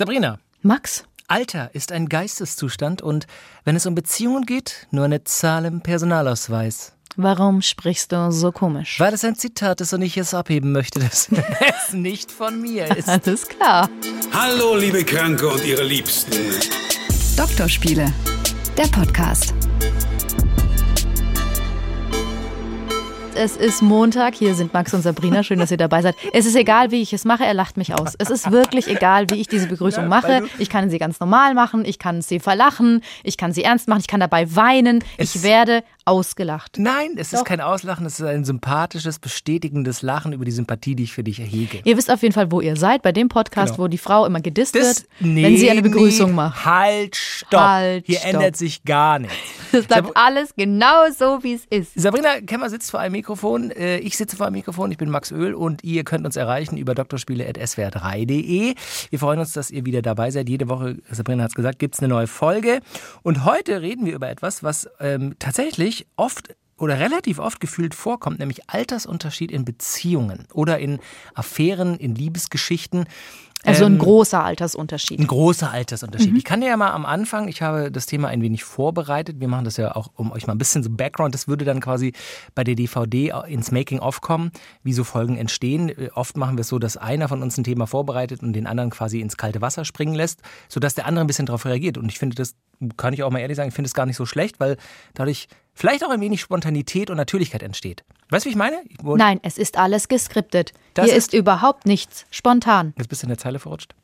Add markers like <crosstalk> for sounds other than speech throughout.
Sabrina. Max. Alter ist ein Geisteszustand und wenn es um Beziehungen geht, nur eine Zahl im Personalausweis. Warum sprichst du so komisch? Weil es ein Zitat ist und ich es abheben möchte, dass <laughs> es nicht von mir ist. <laughs> Alles klar. Hallo, liebe Kranke und ihre Liebsten. Doktorspiele, der Podcast. Es ist Montag, hier sind Max und Sabrina, schön, dass ihr dabei seid. Es ist egal, wie ich es mache, er lacht mich aus. Es ist wirklich egal, wie ich diese Begrüßung mache. Ich kann sie ganz normal machen, ich kann sie verlachen, ich kann sie ernst machen, ich kann dabei weinen. Ich werde ausgelacht. Nein, es ist kein Auslachen, es ist ein sympathisches, bestätigendes Lachen über die Sympathie, die ich für dich erhege. Ihr wisst auf jeden Fall, wo ihr seid, bei dem Podcast, Genau. wo die Frau immer gedisst Das- wird, nee, wenn sie eine Begrüßung nee, macht. Halt, stopp. Halt, Hier stopp. ändert sich gar nichts. <laughs> Es bleibt alles genau so, wie es ist. Sabrina Kemmer sitzt vor einem Mikrofon, äh, ich sitze vor einem Mikrofon, ich bin Max Öl und ihr könnt uns erreichen über drspiele.swr3.de. Wir freuen uns, dass ihr wieder dabei seid. Jede Woche, Sabrina hat es gesagt, gibt es eine neue Folge. Und heute reden wir über etwas, was ähm, tatsächlich oft oder relativ oft gefühlt vorkommt, nämlich Altersunterschied in Beziehungen oder in Affären, in Liebesgeschichten. Also ein Ähm, großer Altersunterschied. ein großer Altersunterschied. Ich kann dir ja mal am Anfang, ich habe das Thema ein wenig vorbereitet. Wir machen das ja auch, um euch mal ein bisschen so Background. Das würde dann quasi bei der DVD ins Making-of kommen, wie so Folgen entstehen. Äh, Oft machen wir es so, dass einer von uns ein Thema vorbereitet und den anderen quasi ins kalte Wasser springen lässt, sodass der andere ein bisschen darauf reagiert. Und ich finde das, kann ich auch mal ehrlich sagen, ich finde es gar nicht so schlecht, weil dadurch vielleicht auch ein wenig Spontanität und Natürlichkeit entsteht. Weißt du, wie ich meine? Ich Nein, es ist alles geskriptet. Das Hier ist- ist überhaupt nichts spontan. Jetzt bist du in der Zeile verrutscht.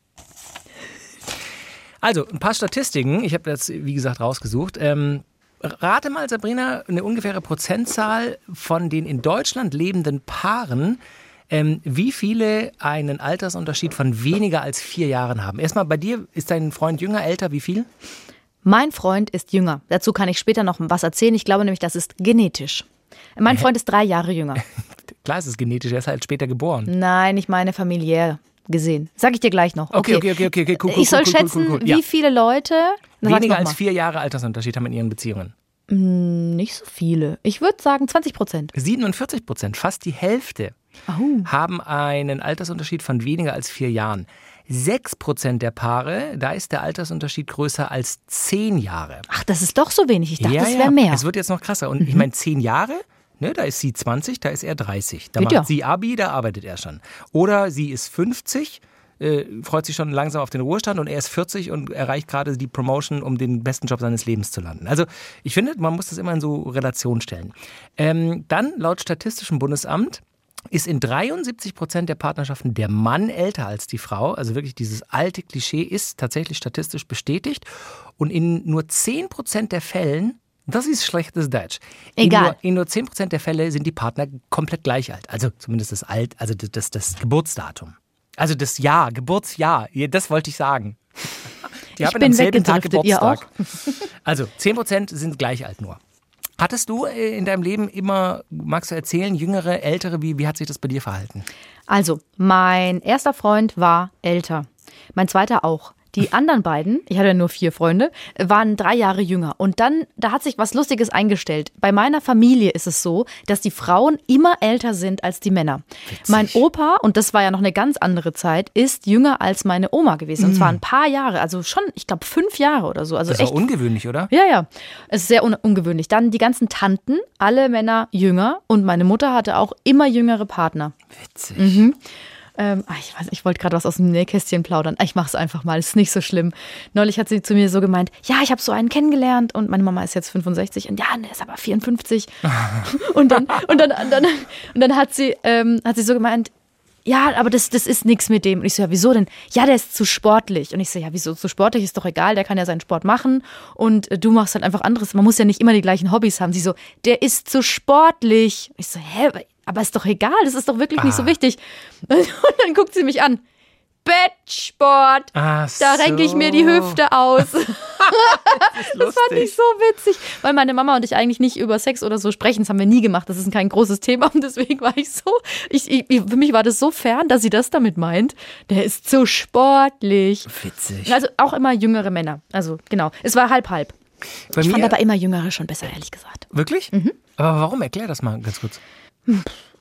Also, ein paar Statistiken. Ich habe das, wie gesagt, rausgesucht. Ähm, rate mal, Sabrina, eine ungefähre Prozentzahl von den in Deutschland lebenden Paaren, ähm, wie viele einen Altersunterschied von weniger als vier Jahren haben. Erstmal bei dir, ist dein Freund jünger, älter, wie viel? Mein Freund ist jünger. Dazu kann ich später noch was erzählen. Ich glaube nämlich, das ist genetisch. Mein Freund ist drei Jahre jünger. <laughs> Klar, es ist genetisch, er ist halt später geboren. Nein, ich meine familiär gesehen. Sag ich dir gleich noch. Okay, okay, okay, okay, okay, cool, cool, ich soll cool, schätzen, cool. Ja. wie viele Leute. Weniger als vier Jahre Altersunterschied haben in ihren Beziehungen. Nicht so viele. Ich würde sagen 20 Prozent. 47 Prozent, fast die Hälfte, haben einen Altersunterschied von weniger als vier Jahren. 6 Prozent der Paare, da ist der Altersunterschied größer als 10 Jahre. Ach, das ist doch so wenig. Ich dachte, ja, das ja. wäre mehr. Mhm. Es wird jetzt noch krasser. Und ich meine, 10 Jahre, ne, da ist sie 20, da ist er 30. Da Geht macht ja. sie Abi, da arbeitet er schon. Oder sie ist 50, äh, freut sich schon langsam auf den Ruhestand und er ist 40 und erreicht gerade die Promotion, um den besten Job seines Lebens zu landen. Also ich finde, man muss das immer in so Relation stellen. Ähm, dann, laut Statistischem Bundesamt, ist in 73 Prozent der Partnerschaften der Mann älter als die Frau. Also wirklich dieses alte Klischee ist tatsächlich statistisch bestätigt. Und in nur 10 Prozent der Fällen, das ist schlechtes Deutsch. Egal. In nur, in nur 10 Prozent der Fälle sind die Partner komplett gleich alt. Also zumindest das alt, also das, das, das Geburtsdatum. Also das Jahr, Geburtsjahr. Ja, Das wollte ich sagen. Die Ich haben bin am selben Tag Geburtstag. <laughs> Also 10 Prozent sind gleich alt nur. Hattest du äh, in deinem Leben immer, magst du erzählen, jüngere, ältere, wie, wie hat sich das bei dir verhalten? Also, mein erster Freund war älter. Mein zweiter auch. Die anderen beiden, ich hatte ja nur vier Freunde, waren drei Jahre jünger. Und dann, da hat sich was Lustiges eingestellt. Bei meiner Familie ist es so, dass die Frauen immer älter sind als die Männer. Mein Opa, und das war ja noch eine ganz andere Zeit, ist jünger als meine Oma gewesen. Und zwar ein paar Jahre, also schon, ich glaube, fünf Jahre oder so. Also Das echt war ungewöhnlich, oder? ja, ja. Es ist sehr un ungewöhnlich. Dann die ganzen Tanten, alle Männer jünger. Und meine Mutter hatte auch immer jüngere Partner. Witzig. Ähm, ah, ich weiß, ich wollte gerade was aus dem Nähkästchen plaudern. Ah, Ich mache es einfach mal, ist nicht so schlimm. Neulich hat sie zu mir so gemeint, ja, ich habe so einen kennengelernt und meine Mama ist jetzt 65 und ja, der ist aber 54. <laughs> und dann und dann, dann und dann hat sie ähm, hat sie so gemeint, ja, aber das, das ist nichts mit dem. Und ich so, ja, wieso denn? Ja, der ist zu sportlich. Und ich so, ja, wieso zu sportlich? Ist doch egal, der kann ja seinen Sport machen. Und äh, du machst halt einfach anderes. Man muss ja nicht immer die gleichen Hobbys haben. Sie so, der ist zu sportlich. Ich so, hä, aber ist doch egal, das ist doch wirklich nicht so Ah. wichtig. <laughs> Und dann guckt sie mich an. Bettsport. Ach Da renke ich mir die so. Hüfte aus. <laughs> <laughs> Das fand ich so witzig, weil meine Mama und ich eigentlich nicht über Sex oder so sprechen. Das haben wir nie gemacht. Das ist kein großes Thema und deswegen war ich so, ich, ich, für mich war das so fern, dass sie das damit meint. Der ist zu sportlich. Witzig. Also auch immer jüngere Männer. Also genau. Es war halb halb. Bei Ich fand aber immer jüngere schon besser, ehrlich gesagt. wirklich? Mhm. Aber warum? Erklär das mal ganz kurz.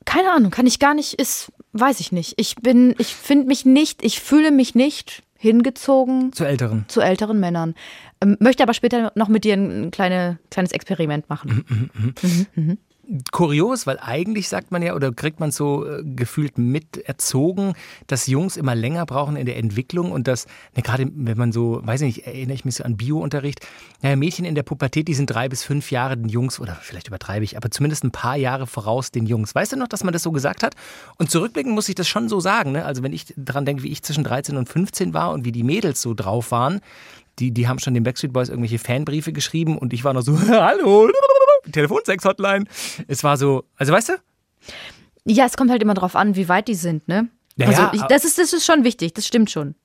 Keine Ahnung, kann ich gar nicht, ist, weiß ich nicht. Ich bin, ich finde mich nicht, ich fühle mich nicht hingezogen Zu älteren. zu älteren Männern. Ähm, möchte aber später noch mit dir ein kleine, kleines Experiment machen. Kurios, weil eigentlich sagt man ja oder kriegt man so äh, gefühlt mit erzogen, dass Jungs immer länger brauchen in der Entwicklung und dass, ne, gerade wenn man so, weiß ich nicht, erinnere ich mich so an Biounterricht, naja, Mädchen in der Pubertät, die sind drei bis fünf Jahre den Jungs, oder vielleicht übertreibe ich, aber zumindest ein paar Jahre voraus den Jungs. Weißt du noch, dass man das so gesagt hat? Und zurückblickend muss ich das schon so sagen, ne? Also wenn ich daran denke, wie ich zwischen 13 und 15 war und wie die Mädels so drauf waren, die, die haben schon den Backstreet Boys irgendwelche Fanbriefe geschrieben und ich war noch so, <laughs> hallo, Telefonsex-Hotline. Es war so, also weißt du? Ja, es kommt halt immer drauf an, wie weit die sind, ne? Ja, also ja, ich, aber- das, ist, das ist schon wichtig, das stimmt schon.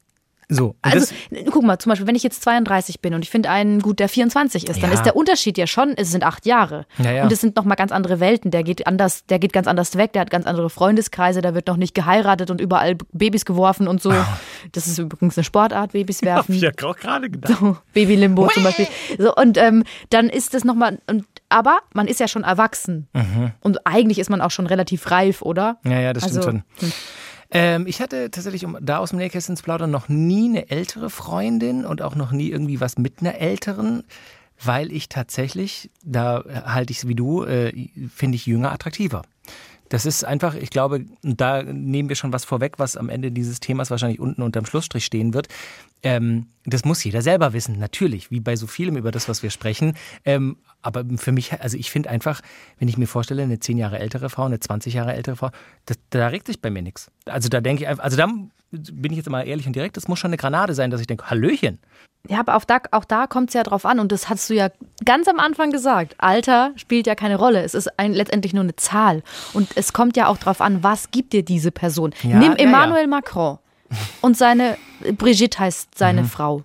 So. Also, guck mal, zum Beispiel, wenn ich jetzt 32 bin und ich finde einen gut, der 24 ist, dann Ja. ist der Unterschied ja schon, es sind acht Jahre. Ja, ja. Und es sind nochmal ganz andere Welten. Der geht anders, der geht ganz anders weg, der hat ganz andere Freundeskreise, da wird noch nicht geheiratet und überall Babys geworfen und so. Das ist übrigens eine Sportart, Babys <laughs> werfen. ja auch gerade <laughs> gedacht. So, Babylimbo zum Beispiel. So, und ähm, dann ist das nochmal, und, aber man ist ja schon erwachsen. Mhm. Und eigentlich ist man auch schon relativ reif, oder? Ja, ja, das stimmt Also, schon. Ähm, ich hatte tatsächlich, um da aus dem Nähkästchen zu plaudern, noch nie eine ältere Freundin und auch noch nie irgendwie was mit einer älteren, weil ich tatsächlich, da halte ich es wie du, äh, finde ich jünger attraktiver. Das ist einfach, ich glaube, da nehmen wir schon was vorweg, was am Ende dieses Themas wahrscheinlich unten unterm Schlussstrich stehen wird. Ähm, das muss jeder selber wissen, natürlich, wie bei so vielem über das, was wir sprechen. Ähm, aber für mich, also ich finde einfach, wenn ich mir vorstelle, eine 10 Jahre ältere Frau, eine 20 Jahre ältere Frau, das, da regt sich bei mir nichts. Also da denke ich einfach, also da bin ich jetzt mal ehrlich und direkt, das muss schon eine Granate sein, dass ich denke, Hallöchen. Ja, aber auch da, auch da kommt es ja drauf an. Und das hast du ja ganz am Anfang gesagt. Alter spielt ja keine Rolle. Es ist ein, letztendlich nur eine Zahl. Und es kommt ja auch drauf an, was gibt dir diese Person. Ja, Nimm ja, Emmanuel ja. Macron und seine, Brigitte heißt seine Mhm. Frau.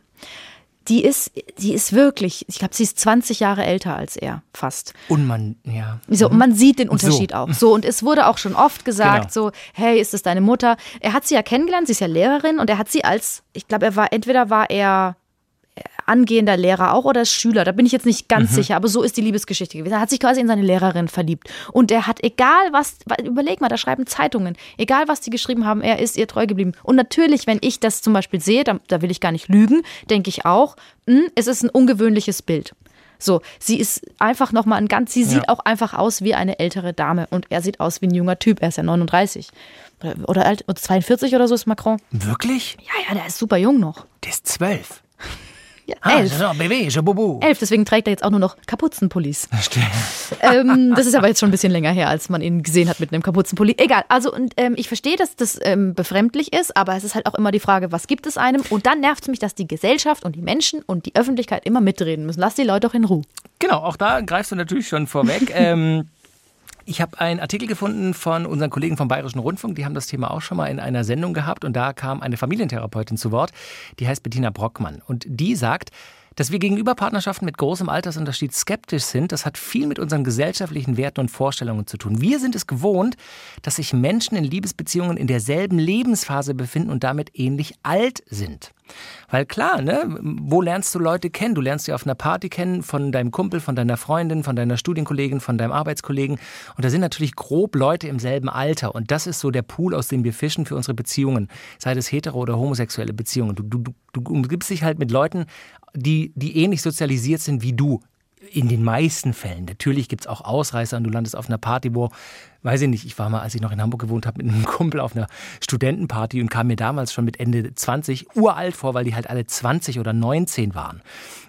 Die ist, die ist wirklich, ich glaube, sie ist 20 Jahre älter als er, fast. Und man, ja. So, und man sieht den Mhm. So. Unterschied auch. So, und es wurde auch schon oft gesagt, Genau. so, hey, ist das deine Mutter? Er hat sie ja kennengelernt, sie ist ja Lehrerin und er hat sie als, ich glaube, er war, entweder war er angehender Lehrer auch oder Schüler, da bin ich jetzt nicht ganz Mhm. sicher, aber so ist die Liebesgeschichte gewesen. Er hat sich quasi in seine Lehrerin verliebt. Und er hat, egal was, überleg mal, da schreiben Zeitungen, egal was die geschrieben haben, er ist ihr treu geblieben. Und natürlich, wenn ich das zum Beispiel sehe, da, da will ich gar nicht lügen, denke ich auch, hm, es ist ein ungewöhnliches Bild. So, sie ist einfach nochmal ein ganz, sie sieht Ja. auch einfach aus wie eine ältere Dame und er sieht aus wie ein junger Typ, er ist ja 39. Oder, oder alt, oder 42 oder so ist Macron. Wirklich? Ja, ja, der ist super jung noch. Der ist zwölf. Ja, Ah, elf. so, Bébé, je bobo. Elf, deswegen trägt er jetzt auch nur noch Kapuzenpullis. <laughs> ähm, das ist aber jetzt schon ein bisschen länger her, als man ihn gesehen hat mit einem Kapuzenpulli. Egal, also und ähm, ich verstehe, dass das ähm, befremdlich ist, aber es ist halt auch immer die Frage, was gibt es einem? Und dann nervt es mich, dass die Gesellschaft und die Menschen und die Öffentlichkeit immer mitreden müssen. Lass die Leute doch in Ruhe. Genau, auch da greifst du natürlich schon vorweg. <laughs> ähm, ich habe einen Artikel gefunden von unseren Kollegen vom Bayerischen Rundfunk, die haben das Thema auch schon mal in einer Sendung gehabt und da kam eine Familientherapeutin zu Wort, die heißt Bettina Brockmann und die sagt, dass wir gegenüber Partnerschaften mit großem Altersunterschied skeptisch sind, das hat viel mit unseren gesellschaftlichen Werten und Vorstellungen zu tun. Wir sind es gewohnt, dass sich Menschen in Liebesbeziehungen in derselben Lebensphase befinden und damit ähnlich alt sind. Weil klar, ne, wo lernst du Leute kennen? Du lernst sie auf einer Party kennen, von deinem Kumpel, von deiner Freundin, von deiner Studienkollegin, von deinem Arbeitskollegen. Und da sind natürlich grob Leute im selben Alter. Und das ist so der Pool, aus dem wir fischen für unsere Beziehungen. Sei das hetero oder homosexuelle Beziehungen. Du, du, du, umgibst dich halt mit Leuten, die, die ähnlich sozialisiert sind wie du. In den meisten Fällen. Natürlich gibt es auch Ausreißer und du landest auf einer Party, wo, weiß ich nicht, ich war mal, als ich noch in Hamburg gewohnt habe, mit einem <laughs> Kumpel auf einer Studentenparty und kam mir damals schon mit Ende 20 uralt vor, weil die halt alle 20 oder 19 waren.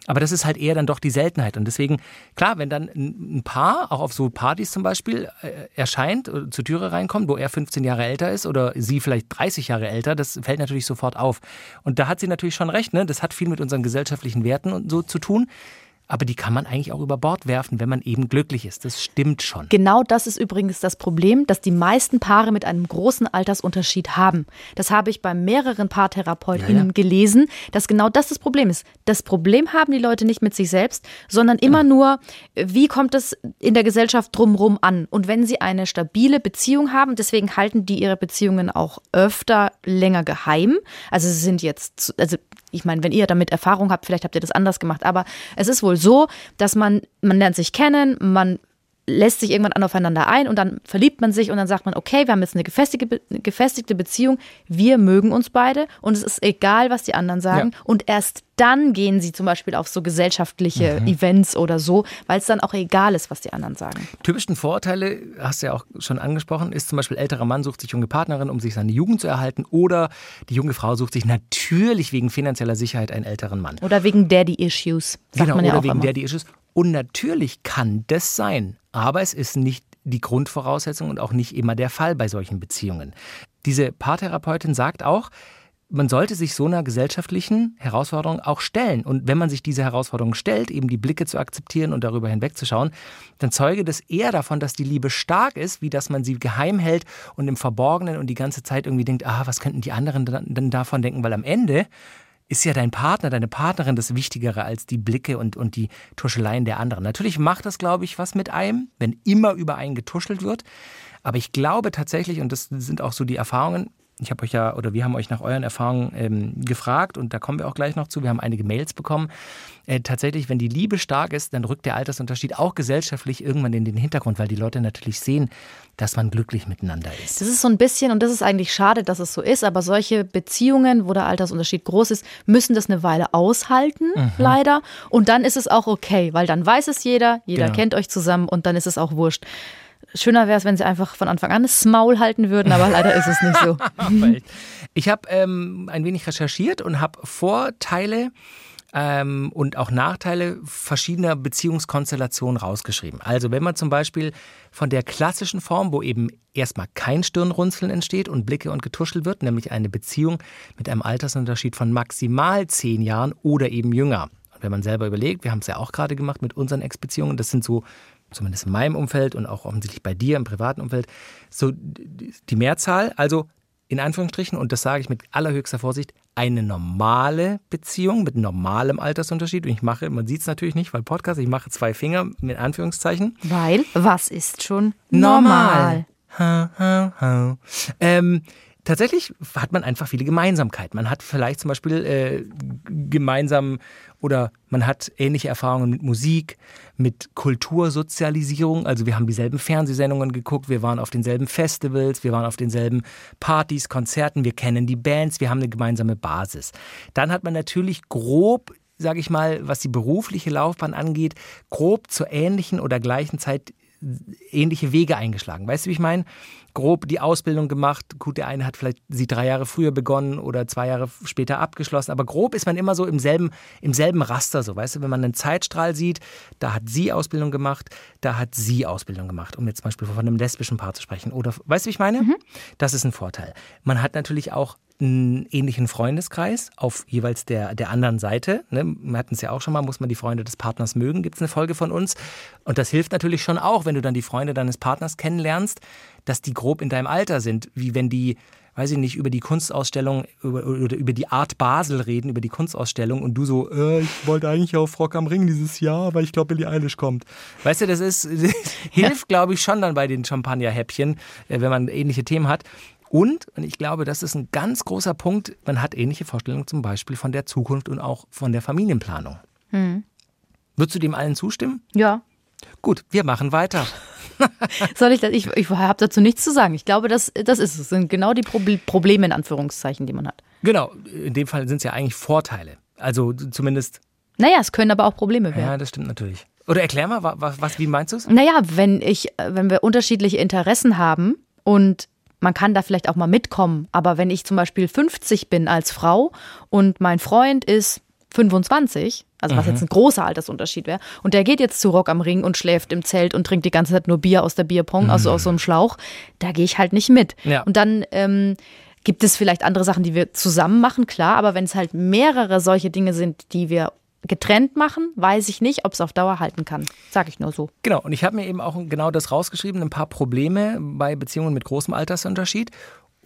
Aber das ist halt eher dann doch die Seltenheit. Und deswegen, klar, wenn dann ein Paar, auch auf so Partys zum Beispiel, äh, erscheint, oder zur Türe reinkommt, wo er 15 Jahre älter ist oder sie vielleicht 30 Jahre älter, das fällt natürlich sofort auf. Und da hat sie natürlich schon recht, ne? Das hat viel mit unseren gesellschaftlichen Werten und so zu tun. Aber die kann man eigentlich auch über Bord werfen, wenn man eben glücklich ist. Das stimmt schon. Genau das ist übrigens das Problem, dass die meisten Paare mit einem großen Altersunterschied haben. Das habe ich bei mehreren PaartherapeutInnen Ja, ja. gelesen, dass genau das das Problem ist. Das Problem haben die Leute nicht mit sich selbst, sondern immer nur, wie kommt es in der Gesellschaft drumherum an? Und wenn sie eine stabile Beziehung haben, deswegen halten die ihre Beziehungen auch öfter länger geheim. Also sie sind jetzt, also ich meine, wenn ihr damit Erfahrung habt, vielleicht habt ihr das anders gemacht, aber es ist wohl so, dass man, man lernt sich kennen, man lässt sich irgendwann aufeinander ein und dann verliebt man sich und dann sagt man, okay, wir haben jetzt eine gefestigte, gefestigte Beziehung, wir mögen uns beide und es ist egal, was die anderen sagen. Ja. Und erst dann gehen sie zum Beispiel auf so gesellschaftliche Mhm. Events oder so, weil es dann auch egal ist, was die anderen sagen. Typischen Vorurteile, hast du ja auch schon angesprochen, ist zum Beispiel älterer Mann sucht sich junge Partnerin, um sich seine Jugend zu erhalten oder die junge Frau sucht sich natürlich wegen finanzieller Sicherheit einen älteren Mann. Oder wegen Daddy-Issues, sagt genau, man ja oder auch wegen immer. Und natürlich kann das sein, aber es ist nicht die Grundvoraussetzung und auch nicht immer der Fall bei solchen Beziehungen. Diese Paartherapeutin sagt auch, man sollte sich so einer gesellschaftlichen Herausforderung auch stellen. Und wenn man sich diese Herausforderung stellt, eben die Blicke zu akzeptieren und darüber hinwegzuschauen, dann zeuge das eher davon, dass die Liebe stark ist, wie dass man sie geheim hält und im Verborgenen und die ganze Zeit irgendwie denkt, ah, was könnten die anderen denn davon denken? Weil am Ende ist ja dein Partner, deine Partnerin das Wichtigere als die Blicke und, und die Tuscheleien der anderen. Natürlich macht das, glaube ich, was mit einem, wenn immer über einen getuschelt wird. Aber ich glaube tatsächlich, und das sind auch so die Erfahrungen, ich habe euch ja, oder wir haben euch nach euren Erfahrungen ähm, gefragt und da kommen wir auch gleich noch zu. Wir haben einige Mails bekommen. Äh, tatsächlich, wenn die Liebe stark ist, dann rückt der Altersunterschied auch gesellschaftlich irgendwann in den Hintergrund, weil die Leute natürlich sehen, dass man glücklich miteinander ist. Das ist so ein bisschen, und das ist eigentlich schade, dass es so ist, aber solche Beziehungen, wo der Altersunterschied groß ist, müssen das eine Weile aushalten, Mhm. leider. Und dann ist es auch okay, weil dann weiß es jeder, jeder Genau. kennt euch zusammen und dann ist es auch wurscht. Schöner wäre es, wenn sie einfach von Anfang an das Maul halten würden, aber leider ist es nicht so. <laughs> Ich habe ähm, ein wenig recherchiert und habe Vorteile ähm, und auch Nachteile verschiedener Beziehungskonstellationen rausgeschrieben. Also wenn man zum Beispiel von der klassischen Form, wo eben erstmal kein Stirnrunzeln entsteht und Blicke und getuschelt wird, nämlich eine Beziehung mit einem Altersunterschied von maximal zehn Jahren oder eben jünger. Und wenn man selber überlegt, wir haben es ja auch gerade gemacht mit unseren Ex-Beziehungen, das sind so zumindest in meinem Umfeld und auch offensichtlich bei dir im privaten Umfeld, so die Mehrzahl, also in Anführungsstrichen, und das sage ich mit allerhöchster Vorsicht, eine normale Beziehung mit normalem Altersunterschied. Und ich mache, man sieht es natürlich nicht, weil Podcast, ich mache zwei Finger mit Anführungszeichen. Weil, was ist schon normal? Ha, ha, ha. Ähm, tatsächlich hat man einfach viele Gemeinsamkeiten. Man hat vielleicht zum Beispiel äh, gemeinsam oder man hat ähnliche Erfahrungen mit Musik, mit Kultursozialisierung. Also wir haben dieselben Fernsehsendungen geguckt, wir waren auf denselben Festivals, wir waren auf denselben Partys, Konzerten, wir kennen die Bands, wir haben eine gemeinsame Basis. Dann hat man natürlich grob sage ich mal, was die berufliche Laufbahn angeht, grob zur ähnlichen oder gleichen Zeit ähnliche Wege eingeschlagen. Weißt du, wie ich meine? Grob die Ausbildung gemacht. Gut, der eine hat vielleicht sie drei Jahre früher begonnen oder zwei Jahre später abgeschlossen. Aber grob ist man immer so im selben, im selben Raster. So, weißt du, wenn man einen Zeitstrahl sieht, da hat sie Ausbildung gemacht, da hat sie Ausbildung gemacht, um jetzt zum Beispiel von einem lesbischen Paar zu sprechen. Oder, weißt du, wie ich meine? Das ist ein Vorteil. Man hat natürlich auch einen ähnlichen Freundeskreis auf jeweils der, der anderen Seite. Ne? Wir hatten es ja auch schon mal, muss man die Freunde des Partners mögen, gibt es eine Folge von uns. Und das hilft natürlich schon auch, wenn du dann die Freunde deines Partners kennenlernst, dass die grob in deinem Alter sind, wie wenn die, weiß ich nicht, über die Kunstausstellung über, oder über die Art Basel reden, über die Kunstausstellung und du so, äh, ich wollte eigentlich auf Rock am Ring dieses Jahr, aber ich glaube, Billie Eilish kommt. Weißt du, das ist, <laughs> hilft, glaube ich, schon dann bei den Champagnerhäppchen, äh, wenn man ähnliche Themen hat. Und, und ich glaube, das ist ein ganz großer Punkt, man hat ähnliche Vorstellungen zum Beispiel von der Zukunft und auch von der Familienplanung. Würdest du dem allen zustimmen? Ja. Gut, wir machen weiter. <laughs> Soll ich das? Ich, ich habe dazu nichts zu sagen. Ich glaube, das, das ist es. Das sind genau die Proble Probleme in Anführungszeichen, die man hat. Genau, in dem Fall sind es ja eigentlich Vorteile. Also zumindest, Naja, es können aber auch Probleme werden. ja, das stimmt natürlich. Oder erklär mal, was, was wie meinst du es? Naja, wenn ich, wenn wir unterschiedliche Interessen haben und man kann da vielleicht auch mal mitkommen, aber wenn ich zum Beispiel 50 bin als Frau und mein Freund ist 25, also was jetzt ein großer Altersunterschied wäre, und der geht jetzt zu Rock am Ring und schläft im Zelt und trinkt die ganze Zeit nur Bier aus der Bierpong, also aus so einem Schlauch, da gehe ich halt nicht mit. Ja. Und dann ähm, gibt es vielleicht andere Sachen, die wir zusammen machen, klar, aber wenn es halt mehrere solche Dinge sind, die wir getrennt machen, weiß ich nicht, ob es auf Dauer halten kann. Sag ich nur so. Genau, und ich habe mir eben auch genau das rausgeschrieben, ein paar Probleme bei Beziehungen mit großem Altersunterschied.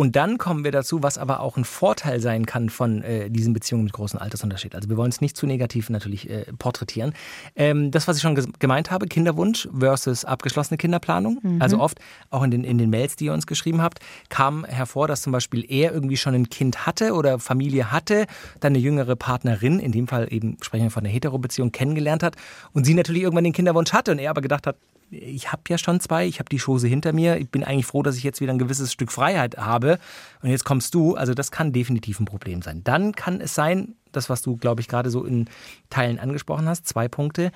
Und dann kommen wir dazu, was aber auch ein Vorteil sein kann von äh, diesen Beziehungen mit großem Altersunterschied. Also wir wollen es nicht zu negativ natürlich äh, porträtieren. Ähm, das, was ich schon gemeint habe, Kinderwunsch versus abgeschlossene Kinderplanung. Also oft, auch in den, in den Mails, die ihr uns geschrieben habt, kam hervor, dass zum Beispiel er irgendwie schon ein Kind hatte oder Familie hatte, dann eine jüngere Partnerin, in dem Fall eben sprechen wir von einer Hetero-Beziehung, kennengelernt hat und sie natürlich irgendwann den Kinderwunsch hatte und er aber gedacht hat, ich habe ja schon zwei, ich habe die Chose hinter mir. Ich bin eigentlich froh, dass ich jetzt wieder ein gewisses Stück Freiheit habe. Und jetzt kommst du. Also das kann definitiv ein Problem sein. Dann kann es sein, das, was du, glaube ich, gerade so in Teilen angesprochen hast, zwei Punkte,